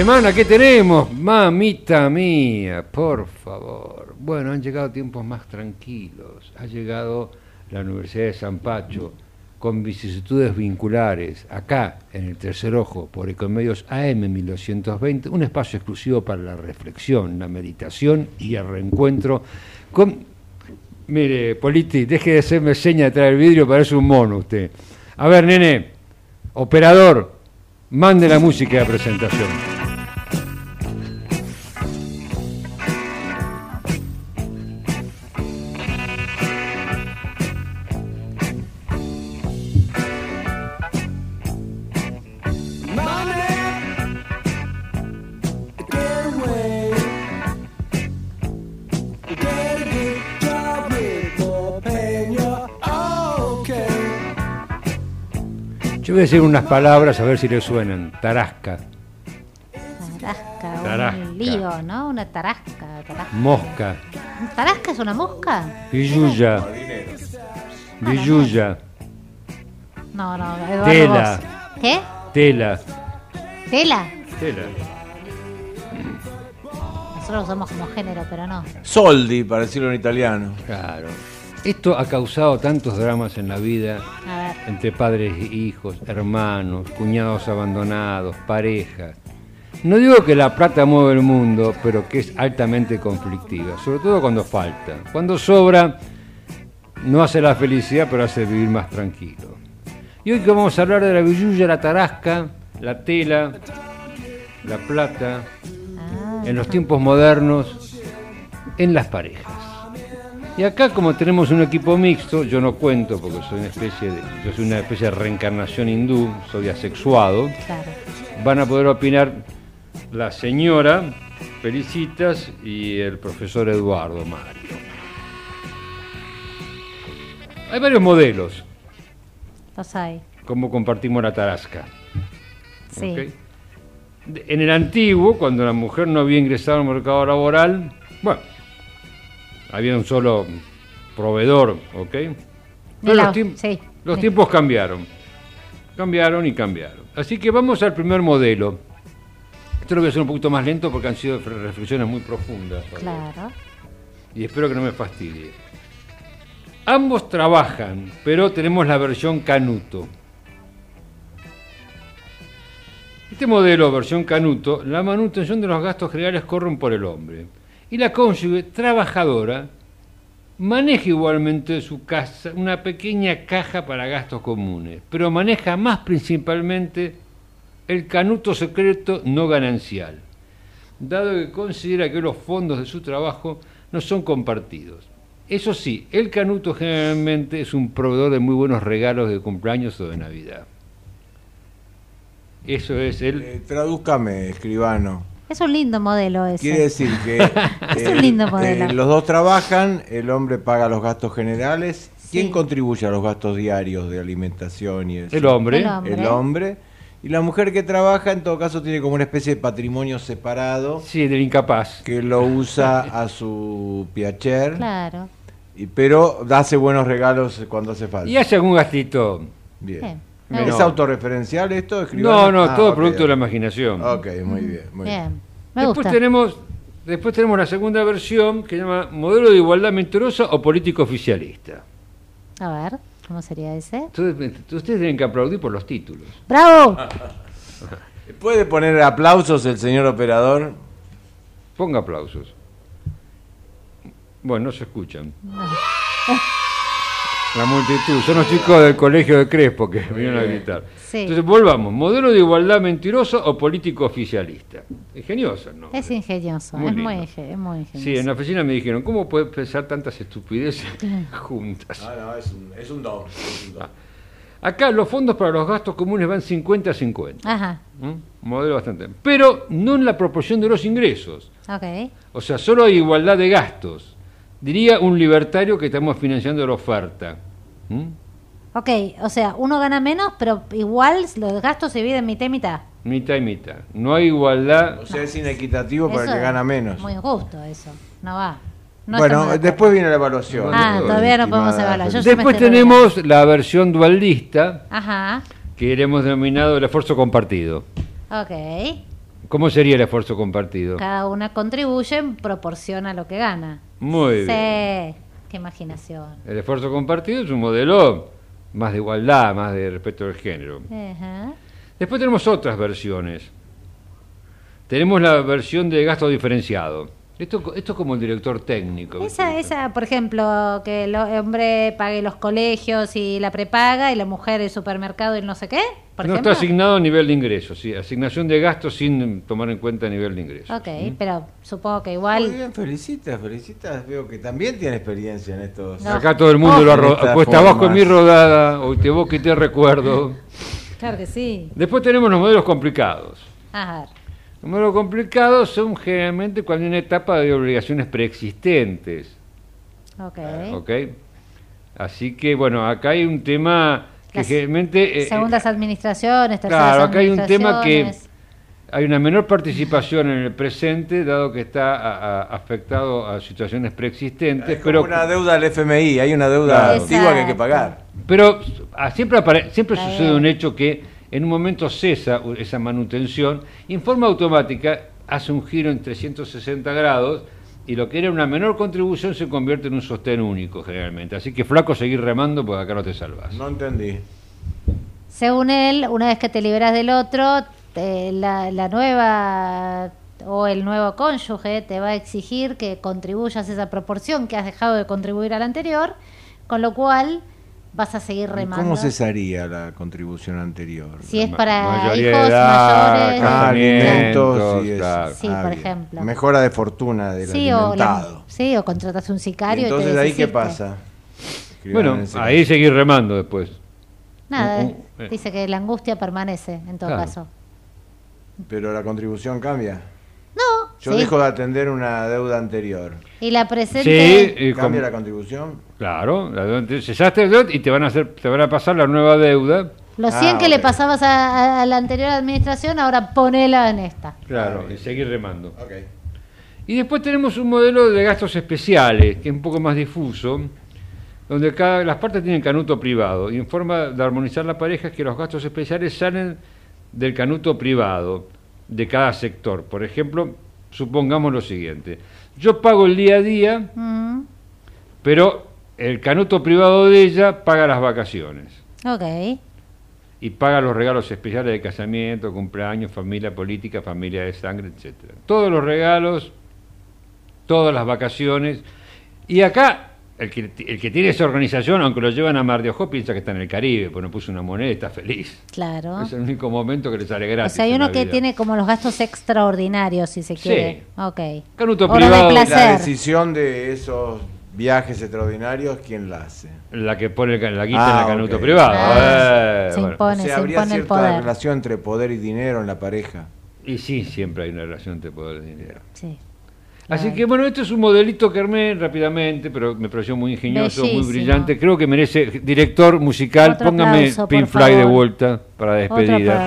Semana, ¿qué tenemos? Mamita mía, por favor. Bueno, han llegado tiempos más tranquilos. Ha llegado la Universidad de San Pacho con vicisitudes vinculares, acá en el Tercer Ojo, por Ecomedios AM 1220, un espacio exclusivo para la reflexión, la meditación y el reencuentro. Mire, Politi, deje de hacerme seña de traer el vidrio, parece un mono usted. A ver, nene, operador, mande la música de presentación. Voy a decir unas palabras a ver si le suenan. Tarasca. Tarasca, tarasca. un lío, ¿no? Una tarasca, tarasca. Mosca. ¿Tarasca es una mosca? Villuya. Villuya. No, no, Eduardo Tela. ¿Qué? Tela. ¿Tela? Tela. Nosotros lo usamos como género, pero no. Soldi, para decirlo en italiano. Claro. Esto ha causado tantos dramas en la vida entre padres e hijos, hermanos, cuñados abandonados, parejas. No digo que la plata mueve el mundo, pero que es altamente conflictiva, sobre todo cuando falta. Cuando sobra, no hace la felicidad, pero hace vivir más tranquilo. Y hoy que vamos a hablar de la villuya, la tarasca, la tela, la plata, ah. en los tiempos modernos, en las parejas. Y acá como tenemos un equipo mixto, yo no cuento porque soy una especie de, yo soy una especie de reencarnación hindú, soy asexuado. Van a poder opinar la señora Felicitas y el profesor Eduardo Mario. Hay varios modelos. Los hay. Como compartimos la tarasca. Sí. En el antiguo, cuando la mujer no había ingresado al mercado laboral, bueno, había un solo proveedor, ¿ok? Pero los, tiempos cambiaron. Cambiaron y cambiaron. Así que vamos al primer modelo. Esto lo voy a hacer un poquito más lento porque han sido reflexiones muy profundas. Claro. Y espero que no me fastidie. Ambos trabajan, pero tenemos la versión Canuto. Este modelo, versión Canuto, la manutención de los gastos generales corren por el hombre y la cónyuge trabajadora maneja igualmente su casa, una pequeña caja para gastos comunes, pero maneja más principalmente el canuto secreto no ganancial, dado que considera que los fondos de su trabajo no son compartidos. Eso sí, el canuto generalmente es un proveedor de muy buenos regalos de cumpleaños o de Navidad. Eso es el... Eh, tradúzcame, escribano. Es un lindo modelo ese. Quiere decir que es un lindo modelo. Eh, los dos trabajan, el hombre paga los gastos generales. ¿Quién contribuye a los gastos diarios de alimentación y El hombre. el hombre. El hombre. Y la mujer que trabaja, en todo caso, tiene como una especie de patrimonio separado. Sí, del incapaz. Que lo usa a su piacher. Claro. Y, pero hace buenos regalos cuando hace falta. Y hace algún gastito. Bien. ¿Es autorreferencial esto? No, no, ah, todo producto de la imaginación. Ok, muy bien. Muy bien. después, Tenemos, después tenemos la segunda versión que se llama Modelo de Igualdad Mentirosa o Político Oficialista. A ver, ¿cómo sería ese? ustedes tienen que aplaudir por los títulos. ¡Bravo! ¿Puede poner aplausos el señor operador? Ponga aplausos. Bueno, no se escuchan. La multitud, son los chicos del colegio de Crespo que vinieron a gritar. Entonces, volvamos, modelo de igualdad mentiroso o político oficialista. Ingenioso, ¿no? Es ingenioso, es, muy, ingenioso. Sí, en la oficina me dijeron, ¿cómo puede pensar tantas estupideces juntas? Ah, no, es un, es un don. Ah. Acá los fondos para los gastos comunes van 50 a 50. Ajá. ¿Mm? Modelo bastante. Pero no en la proporción de los ingresos. Ok. O sea, solo hay igualdad de gastos. Diría un libertario que estamos financiando la oferta. ¿Mm? Ok, o sea, uno gana menos, pero igual los gastos se dividen mitad y mitad. Mitad y mitad. No hay igualdad. O sea, es inequitativo para el que gana menos. Muy injusto eso. No va. bueno, después viene la evaluación. Ah, todavía no podemos evaluar. después tenemos la versión dualista, Ajá. que hemos denominado el esfuerzo compartido. Ok. ¿Cómo sería el esfuerzo compartido? Cada una contribuye en proporción a lo que gana. Muy sí. bien. Qué imaginación. El esfuerzo compartido es un modelo más de igualdad, más de respeto del género. Ajá. Después tenemos otras versiones. Tenemos la versión de gasto diferenciado. Esto, esto es como el director técnico. Esa, esa, por ejemplo, que el hombre pague los colegios y la prepaga y la mujer el supermercado y el no sé qué, por no ejemplo. está asignado a nivel de ingresos, sí, asignación de gastos sin tomar en cuenta nivel de ingresos. Ok, ¿Mm? pero supongo que Muy igual... bien, felicitas, felicitas. Veo que también tiene experiencia en estos. No. Acá todo el mundo lo ha Estas puesta abajo en mi rodada, hoy te evoco y te recuerdo. Claro que sí. Después tenemos los modelos complicados. A ver. Los modelos complicados son generalmente cuando hay una etapa de obligaciones preexistentes. Ok. Así que, bueno, acá hay un tema que Las generalmente... eh, Segundas administraciones, terceras Claro, acá hay un tema que hay una menor participación en el presente, dado que está a- a- afectado a situaciones preexistentes, Es como pero, una deuda al FMI, hay una deuda Claro. antigua que hay que pagar. pero ah, siempre, apare- siempre sucede un hecho que en un momento cesa esa manutención y en forma automática hace un giro en 360 grados y lo que era una menor contribución se convierte en un sostén único generalmente. Así que flaco seguir remando porque acá no te salvas. No entendí. Según él, una vez que te liberas del otro, te- la, la nueva o el nuevo cónyuge te va a exigir que contribuyas esa proporción que has dejado de contribuir al anterior, con lo cual vas a seguir ¿Y remando. ¿Cómo cesaría la contribución anterior? Si es para hijos edad, mayores, alimentos y eso. claro. Sí, Ah, por bien. ejemplo. Mejora de fortuna del sí, o alimentado. la- sí, o contratas un Y sicario. y entonces te ahí qué pasa. Escriban Bueno, ahí seguir remando después. Nada, eh. dice que la angustia permanece en todo Claro. caso. Pero la contribución cambia. No, Yo sí. dejo de atender una deuda anterior. Y la presente. Sí, y ¿Cambia la contribución? Claro, la deuda- cesaste el deudor y te van a hacer, te van a pasar la nueva deuda. Los Ah, 100 que le pasabas a, la anterior administración, ahora ponela en esta. Claro, Ah, y seguir remando. Ok. Y después tenemos un modelo de gastos especiales, que es un poco más difuso, donde cada, las partes tienen canuto privado. Y en forma de armonizar la pareja es que los gastos especiales salen del canuto privado de cada sector. Por ejemplo, supongamos lo siguiente. Yo pago el día a día, pero el canuto privado de ella paga las vacaciones. ok. y paga los regalos especiales de casamiento, cumpleaños, familia política, familia de sangre, etcétera. Todos los regalos, todas las vacaciones. Y acá, el que, el que tiene esa organización, aunque lo llevan a Mar de Ojo, piensa que está en el Caribe, pues no puso una moneda y está feliz. Claro. Es el único momento que le sale O gratis. sea, hay uno que vida. tiene como los gastos extraordinarios, si se Sí. quiere. Ok. Canuto privado. de La decisión de esos viajes extraordinarios, ¿quién la hace? La que pone el- la guita Ah, en el canuto ok. privado. Ah, Eh, se bueno. impone, o sea, se habría impone el cierta poder. relación entre poder y dinero en la pareja. Y sí, siempre hay una relación entre poder y dinero. Sí. Así que bueno, esto es un modelito que armé rápidamente, pero me pareció muy ingenioso, muy brillante. Creo que merece director musical. Otro Póngame aplauso, de vuelta para despedida.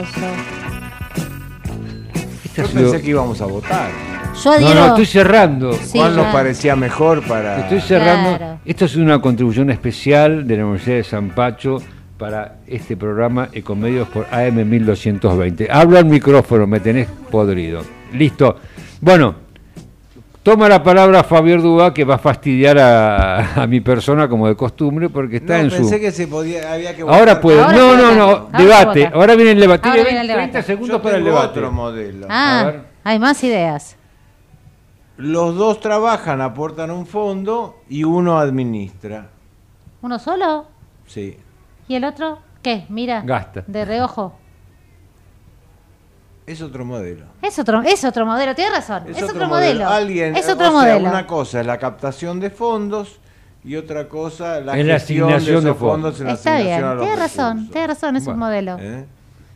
Este Yo pensé que íbamos a votar. Yo No, adhiero. no, estoy cerrando. Sí, ¿Cuál nos parecía mejor para...? Estoy cerrando. Claro. Esto es una contribución especial de la Universidad de San Pacho para este programa Ecomedios por AM 1220. Hablo al micrófono, me tenés podrido. Listo. Bueno, toma la palabra Javier Dubá que va a fastidiar a, a mi persona como de costumbre porque está No, en pensé su... que se podía, había que Ahora votar. puede. Ahora no, no, no. Ahora debate. Ahora viene el debate. Ahora Tiene viene el 30 debate. segundos Yo para el debate. otro modelo. Ah, A ver. hay más ideas. Los dos trabajan, aportan un fondo y uno administra. ¿Uno solo? Sí. ¿Y el otro? ¿Qué? Mira. Gasta. De reojo. Es otro modelo. Es otro, es otro modelo, tienes razón. Es, otro, modelo. Alguien, es o otro sea, modelo. una cosa es la captación de fondos y otra cosa la Es la gestión asignación de fondos. fondos. en la Está bien, asignación a los tienes razón, recursos. tienes razón, es un modelo. ¿Eh?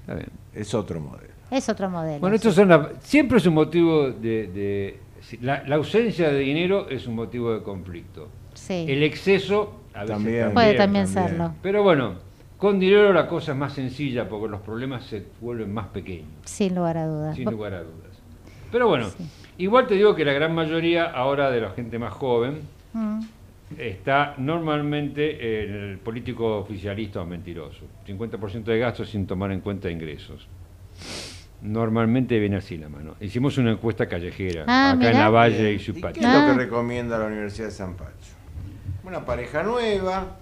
Está bien. Es otro modelo. Es otro modelo. Bueno, sí. estos son la- siempre es un motivo de... la, la ausencia de dinero es un motivo de conflicto. Sí. El exceso a veces También. Puede también, también. serlo. Pero bueno, con dinero la cosa es más sencilla porque los problemas se vuelven más pequeños, Sin lugar a dudas. sin lugar a dudas. Pero bueno, Sí. igual te digo que la gran mayoría ahora de la gente más joven Mm. está normalmente en el político oficialista o mentiroso. 50% de gastos sin tomar en cuenta ingresos. Normalmente viene así la mano. Hicimos una encuesta callejera, Ah, acá en la Valle y su ¿Y qué es lo Ah. que recomienda la Universidad de San Pacho? Una pareja nueva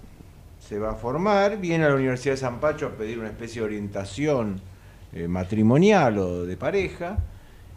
se va a formar, viene a la Universidad de San Pacho a pedir una especie de orientación eh, matrimonial o de pareja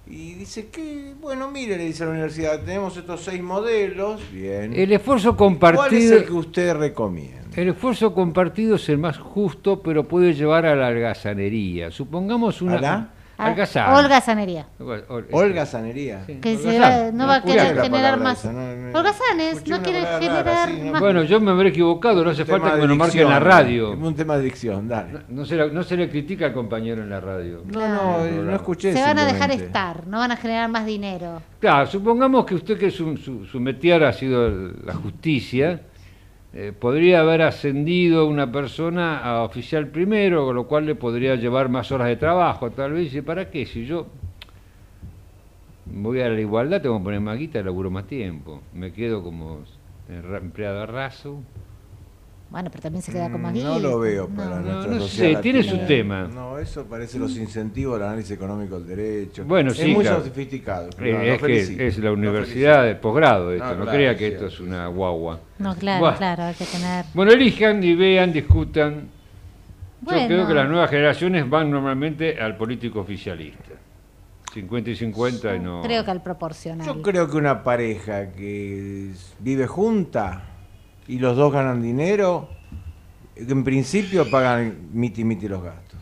y dice que, bueno, mire, le dice a la universidad, tenemos estos seis modelos, bien. El esfuerzo ¿Cuál es compartido... el que usted recomienda? El esfuerzo compartido es el más justo, pero puede llevar a la algazanería. Supongamos una... ¿A la? Ah, Algazán. Olga Sanería. Ol- Olga Sanería. Sí. Que se Holgazán. va- no va a querer generar más. esa, no, no, quiere generar rara, sí, no, más. Bueno, yo me habré equivocado, no hace falta que me lo marquen en la radio. Un tema de dicción, dale. No, no se, la- no se le critica al compañero en la radio. No, no, eh, no escuché. Se van a dejar estar, no van a generar más dinero. Claro, supongamos que usted que su, su, su métier ha sido la justicia, eh, podría haber ascendido una persona a oficial primero, con lo cual le podría llevar más horas de trabajo. Tal vez dice, ¿para qué? Si yo voy a la igualdad, tengo que poner más guita y laburo más tiempo. Me quedo como empleado raso. Bueno, pero también se queda con más Mm, No lo veo No. para No, nuestra no sociedad sé, tiene latina. su tema. No, eso parece los incentivos del análisis económico del derecho. Bueno, es sí, muy claro. sofisticado. Eh, es que es la universidad de posgrado esto, No, no, claro, crea que sí, esto es una guagua. No, claro, claro, hay que tener. Bueno, elijan y vean, discutan. Bueno. Yo creo que las nuevas generaciones van normalmente al político oficialista. 50 y 50 y no. Creo que al proporcional. Yo creo que una pareja que vive junta y los dos ganan dinero, en principio pagan miti miti los gastos,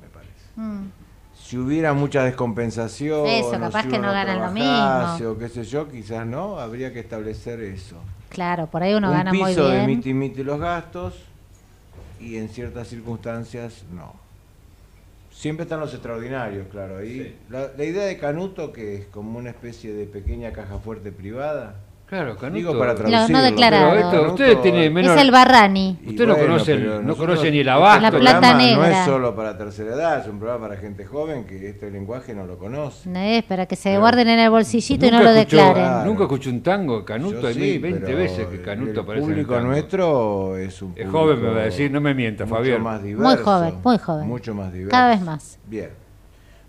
me parece. Mm. Si hubiera mucha descompensación, Eso, capaz si que no ganan lo mismo. O qué sé yo, quizás no, habría que establecer eso. Claro, por ahí uno un gana muy piso de bien. miti miti los gastos y en ciertas circunstancias no. Siempre están los extraordinarios, claro. Ahí la, la idea de Canuto, que es como una especie de pequeña caja fuerte privada, Claro, Canuto. digo para No, no traducirlo. declarado. Pero esto, Canuto- usted tiene menos. Es el Barrani. y Usted no conoce no conoce ni el este abasto. La plata No negra. es solo para tercera edad, es un programa para gente joven que este lenguaje no lo conoce. No es para que se Pero- guarden en el bolsillito y no lo escuchó- declaren. Claro. Nunca escuché un tango, Canuto, Yo hay sí, 20 pero veces que Canuto el aparece en el público nuestro es un Es público joven, me va a decir, no me mienta, mucho Fabián. más Muy diverso, joven, muy joven. Mucho más diverso. Cada vez más. Bien.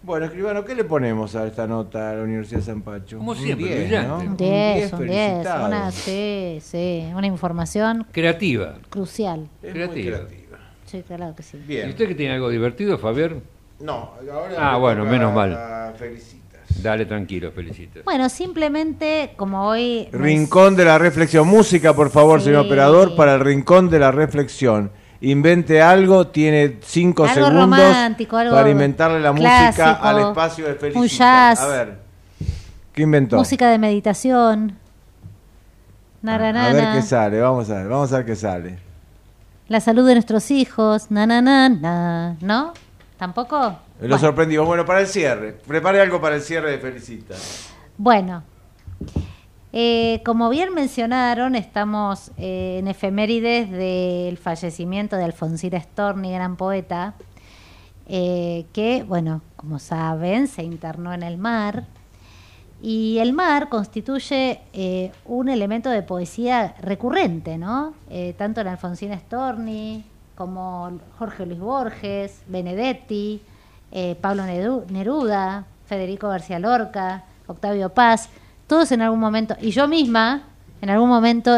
Bueno, escribano, ¿qué le ponemos a esta nota a la Universidad de San Pacho? Como Un siempre, 10, brillante. ¿no? Un Un Un 10, un 10. felicitado. Una, sí, sí, una información Creativa. crucial. Es creativa. muy creativa. Sí, claro que sí. ¿Y usted que tiene algo divertido, Fabián? No, ahora Ah, bueno, menos mal. Felicitas. Dale tranquilo, felicitas. Bueno, simplemente como hoy... nos- Rincón de la reflexión. Música, por favor, Sí. señor operador, para el rincón de la reflexión. Invente algo, tiene cinco Algo segundos algo para inventarle la música al espacio de un jazz. A ver, ¿qué inventó? Música de meditación. a ver Naranana. qué sale, vamos a ver, vamos a ver qué sale. La salud de nuestros hijos. Na, na, na, na. ¿No? ¿Tampoco? Lo Bueno. sorprendimos. Bueno, para el cierre. Prepare algo para el cierre de Felicitas. Bueno, eh, como bien mencionaron, estamos eh, en efemérides del fallecimiento de Alfonsina Storni, gran poeta, eh, que, bueno, como saben, se internó en el mar. Y el mar constituye un elemento de poesía recurrente, ¿no? Tanto en Alfonsina Storni como Jorge Luis Borges, Benedetti, Pablo Neru- Neruda, Federico García Lorca, Octavio Paz, todos en algún momento, y yo misma, en algún momento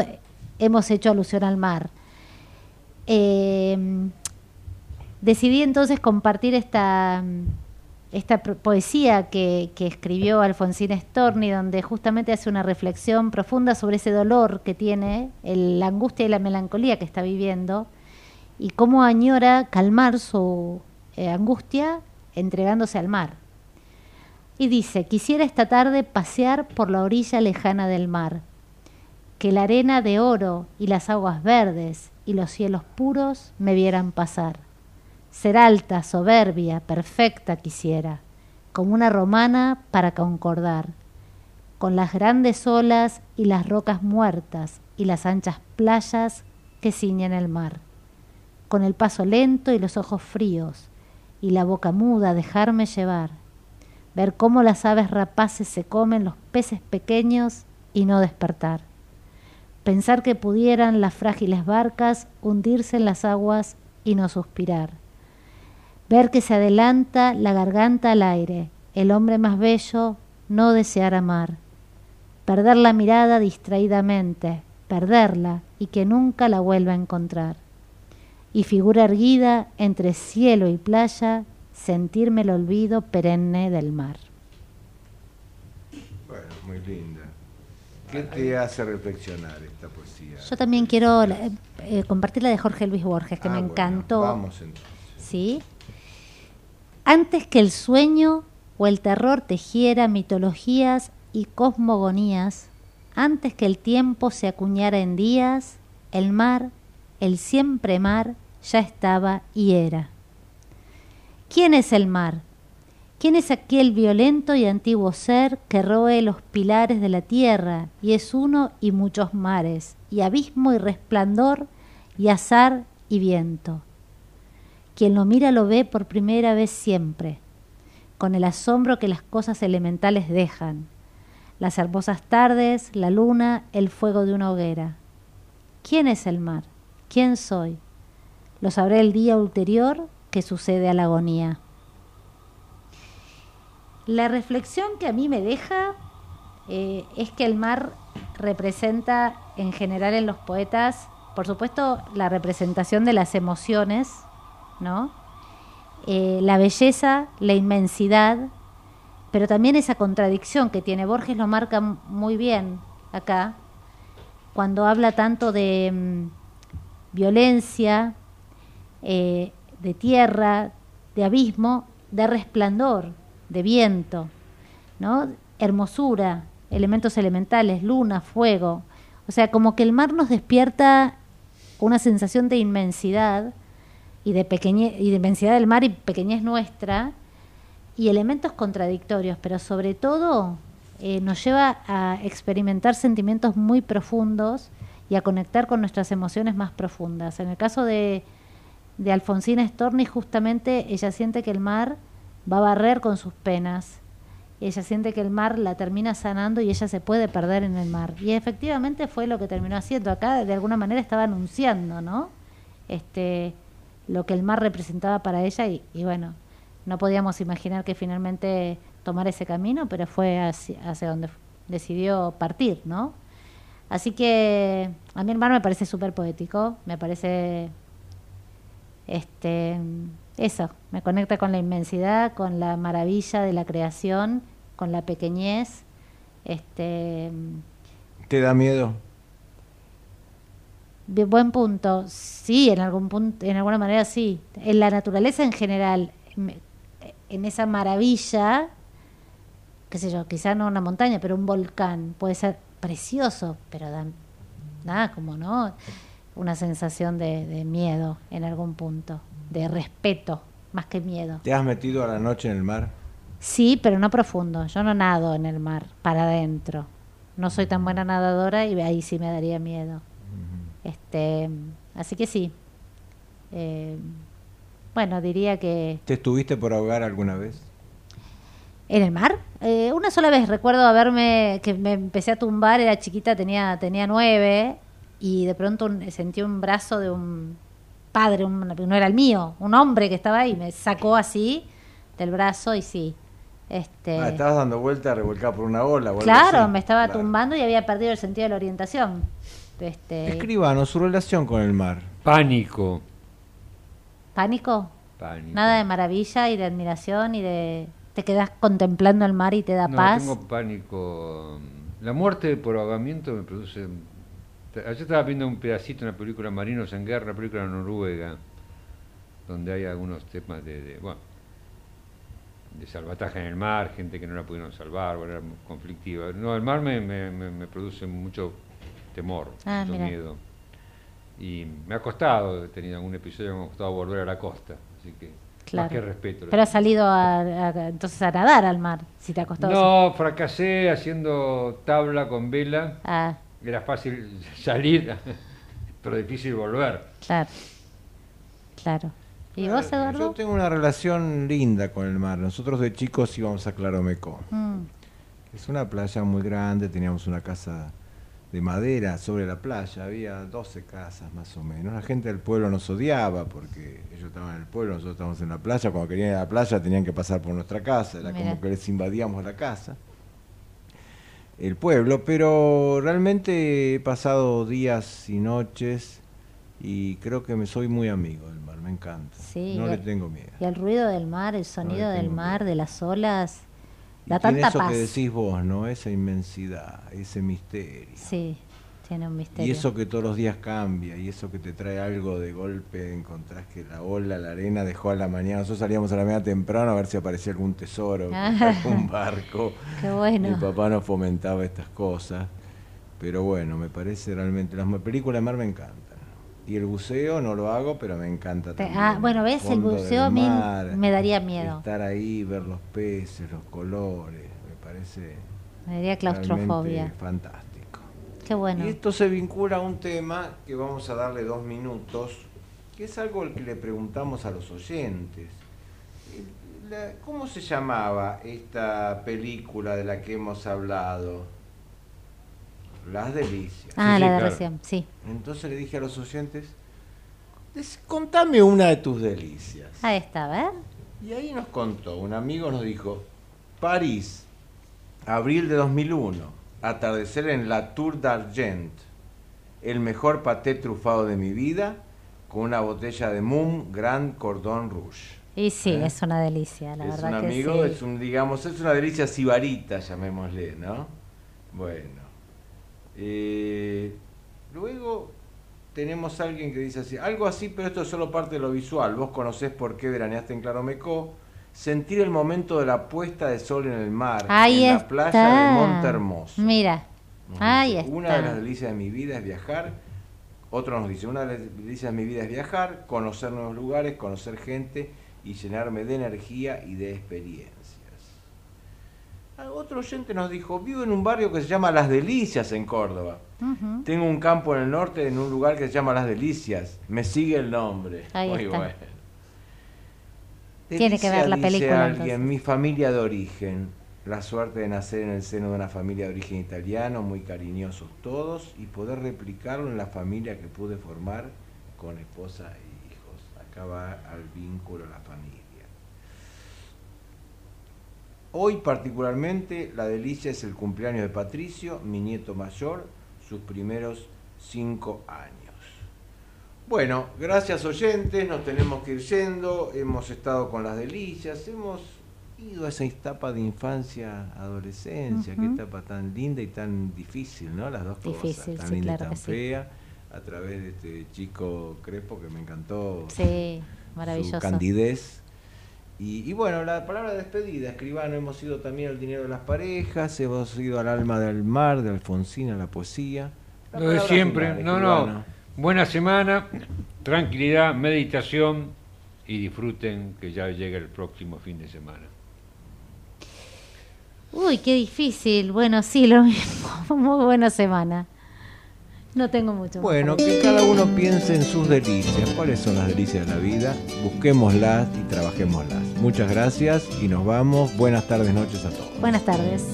hemos hecho alusión al mar. Eh, decidí entonces compartir esta, esta poesía que, que escribió Alfonsina Storni, donde justamente hace una reflexión profunda sobre ese dolor que tiene, la angustia y la melancolía que está viviendo, y cómo añora calmar su eh, angustia entregándose al mar. Y dice, quisiera esta tarde pasear por la orilla lejana del mar, que la arena de oro y las aguas verdes y los cielos puros me vieran pasar. Ser alta, soberbia, perfecta quisiera, como una romana para concordar, con las grandes olas y las rocas muertas y las anchas playas que ciñen el mar, con el paso lento y los ojos fríos, y la boca muda dejarme llevar, ver cómo las aves rapaces se comen los peces pequeños y no despertar. Pensar que pudieran las frágiles barcas hundirse en las aguas y no suspirar. Ver que se adelanta la garganta al aire, el hombre más bello no desear amar. Perder la mirada distraídamente, perderla y que nunca la vuelva a encontrar. Y figura erguida entre cielo y playa, sentirme el olvido perenne del mar. Bueno, muy linda. ¿Qué te hace reflexionar esta poesía? Yo también quiero eh, eh, compartir la de Jorge Luis Borges, que Ah, me bueno, encantó. Vamos entonces. ¿Sí? Antes que el sueño o el terror tejiera mitologías y cosmogonías, antes que el tiempo se acuñara en días, el mar, el siempre mar, ya estaba y era. ¿Quién es el mar? ¿Quién es aquel violento y antiguo ser que roe los pilares de la tierra y es uno y muchos mares, y abismo y resplandor, y azar y viento? Quien lo mira lo ve por primera vez siempre, con el asombro que las cosas elementales dejan, las hermosas tardes, la luna, el fuego de una hoguera. ¿Quién es el mar? ¿Quién soy? Lo sabré el día ulterior que sucede a la agonía. La reflexión que a mí me deja eh, es que el mar representa en general en los poetas, por supuesto, la representación de las emociones, ¿no? Eh, la belleza, la inmensidad, pero también esa contradicción que tiene. Borges lo marca muy bien acá, cuando habla tanto de mm, violencia, eh, de tierra, de abismo, de resplandor, de viento, ¿no? hermosura, elementos elementales, luna, fuego. O sea, como que el mar nos despierta una sensación de inmensidad y de pequeñez, y de inmensidad del mar y pequeñez nuestra y elementos contradictorios, pero sobre todo eh, nos lleva a experimentar sentimientos muy profundos y a conectar con nuestras emociones más profundas. En el caso de, de Alfonsina Storni, justamente ella siente que el mar va a barrer con sus penas. Ella siente que el mar la termina sanando y ella se puede perder en el mar. Y efectivamente fue lo que terminó haciendo. Acá de alguna manera estaba anunciando, ¿no? Este, lo que el mar representaba para ella y, bueno, no podíamos imaginar que finalmente tomara ese camino, pero fue hacia, hacia donde decidió partir, ¿no? Así que a el mar me parece súper poético, me parece este eso, me conecta con la inmensidad, con la maravilla de la creación, con la pequeñez. Este, ¿Te da miedo? de buen punto, sí, en algún punto, en alguna manera sí. En la naturaleza en general, en esa maravilla, qué sé yo, quizá no una montaña, pero un volcán, puede ser precioso, pero da nada como no una sensación de, de miedo en algún punto, de respeto más que miedo. ¿Te has metido a la noche en el mar? Sí, pero no profundo. Yo no nado en el mar, para adentro. No soy tan buena nadadora y ahí sí me daría miedo. Este, así que sí. Eh, bueno, diría que ¿Te estuviste por ahogar alguna vez? en el mar. Eh, una sola vez recuerdo haberme que me empecé a tumbar. Era chiquita, tenía tenía nueve y de pronto un- sentí un brazo de un padre, un- no era el mío, un hombre que estaba ahí, me sacó así del brazo y sí. Este, Ah, estabas dando vuelta revolcada por una ola. o algo Claro, así. me estaba Claro. tumbando y había perdido el sentido de la orientación. Este, Escribanos su relación con el mar. Pánico. ¿Pánico? Pánico. Nada de maravilla y de admiración y de... Te quedas contemplando el mar y te da no, paz. tengo pánico. La muerte por ahogamiento me produce... Ayer estaba viendo un pedacito en la película Marinos en Guerra, una película noruega, donde hay algunos temas de, de, bueno, de salvataje en el mar, gente que no la pudieron salvar, bueno, era conflictiva. No, el mar me, me, me- me produce mucho temor, Ah, mucho miedo. Y me ha costado, he tenido algún episodio que me ha costado volver a la costa, así que Claro. más que respeto. Pero has salido a, a- entonces a nadar al mar, si te ha costado. No, fracasé haciendo tabla con vela. Ah, Era fácil salir, pero difícil volver. claro. Claro. ¿Y vos, Yo Eduardo? tengo una relación linda con el mar. Nosotros de chicos íbamos a Claromeco. Mm, Es una playa muy grande, teníamos una casa de madera sobre la playa, había 12 casas más o menos. La gente del pueblo nos odiaba porque ellos estaban en el pueblo, nosotros estábamos en la playa, cuando querían ir a la playa tenían que pasar por nuestra casa, era como que les invadíamos la casa, el pueblo, pero realmente he pasado días y noches y creo que me soy muy amigo del mar, me encanta. no le tengo miedo. Y el ruido del mar, el sonido del mar, de las olas Da tanta eso que decís vos, ¿no? Esa inmensidad, ese misterio. Sí, tiene un misterio. Y eso que todos los días cambia, y eso que te trae algo de golpe, encontrás que la ola, la arena dejó a la mañana. Nosotros salíamos a la mañana temprano a ver si aparecía algún tesoro, algún barco. Qué bueno. Mi papá nos fomentaba estas cosas. Pero bueno, me parece realmente. Las películas de mar me encantan. Y el buceo no lo hago, pero me encanta ah, también. Ah, bueno, ves, el, buceo a mí me daría miedo. Estar ahí, ver los peces, los colores, me parece. Me daría claustrofobia. Fantástico. Qué bueno. Y esto se vincula a un tema que vamos a darle dos minutos, que es algo que le preguntamos a los oyentes. ¿Cómo se llamaba esta película de la que hemos hablado? Las delicias. Ah, la de recién, sí. Entonces le dije a los oyentes, contame una de tus delicias. Ahí está, a ver. Y ahí nos contó, un amigo nos dijo, París, abril de 2001, atardecer en la Tour d'Argent, el mejor paté trufado de mi vida, con una botella de Mum Grand Cordon Rouge. Y sí, ¿Eh? es una delicia, la verdad. Es un amigo, es un, digamos, es una delicia sibarita, llamémosle, ¿no? Bueno. Eh, luego tenemos alguien que dice así, algo así, pero esto es solo parte de lo visual. Vos conocés por qué veraneaste en Claromecó. Sentir el momento de la puesta de sol en el mar, en la playa de Monte Hermoso. Mira, ahí está. Una de las delicias de mi vida es viajar. Otro nos dice, una de las delicias de mi vida es viajar, conocer nuevos lugares, conocer gente y llenarme de energía y de experiencia. Otro oyente nos dijo, vivo en un barrio que se llama Las Delicias en Córdoba. Tengo un campo en el norte en un lugar que se llama Las Delicias. Me sigue el nombre. Muy bueno. Tiene que ver la película. alguien, mi familia de origen. La suerte de nacer en el seno de una familia de origen italiano, muy cariñosos todos, y poder replicarlo en la familia que pude formar con esposa e hijos. Acá va al vínculo, la familia. Hoy particularmente la delicia es el cumpleaños de Patricio, mi nieto mayor, sus primeros cinco años. Bueno, gracias oyentes, nos tenemos que ir yendo, hemos estado con las delicias, hemos ido a esa etapa de infancia, adolescencia, qué etapa tan linda y tan difícil, ¿no? Las dos cosas, tan linda y tan fea, a través de este chico Crespo que me encantó. Sí, maravilloso. Su candidez y, bueno, la palabra despedida, escribano, hemos ido también al dinero de las parejas, hemos ido al alma del mar, de Alfonsina, la poesía. Lo de siempre, no, no. Buena semana, tranquilidad, meditación y disfruten que ya llega el próximo fin de semana. Uy, qué difícil. Bueno, sí, lo mismo. Muy buena semana. No tengo mucho. Bueno, que cada uno piense en sus delicias. ¿Cuáles son las delicias de la vida? Busquémoslas y trabajémoslas. Muchas gracias y nos vamos. Buenas tardes, noches a todos. Buenas tardes.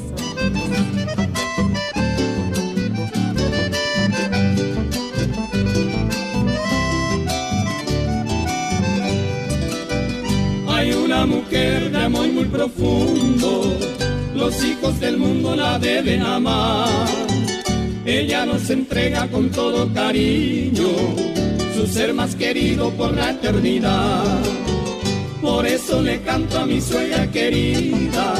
Una mujer de amor muy profundo, los hijos del mundo la deben amar ella nos entrega con todo cariño su ser más querido por la eternidad. Por eso le canto a mi suegra querida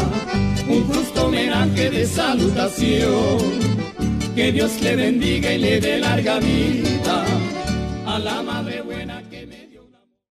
un justo homenaje de salutación. Que Dios le bendiga y le dé larga vida a la madre.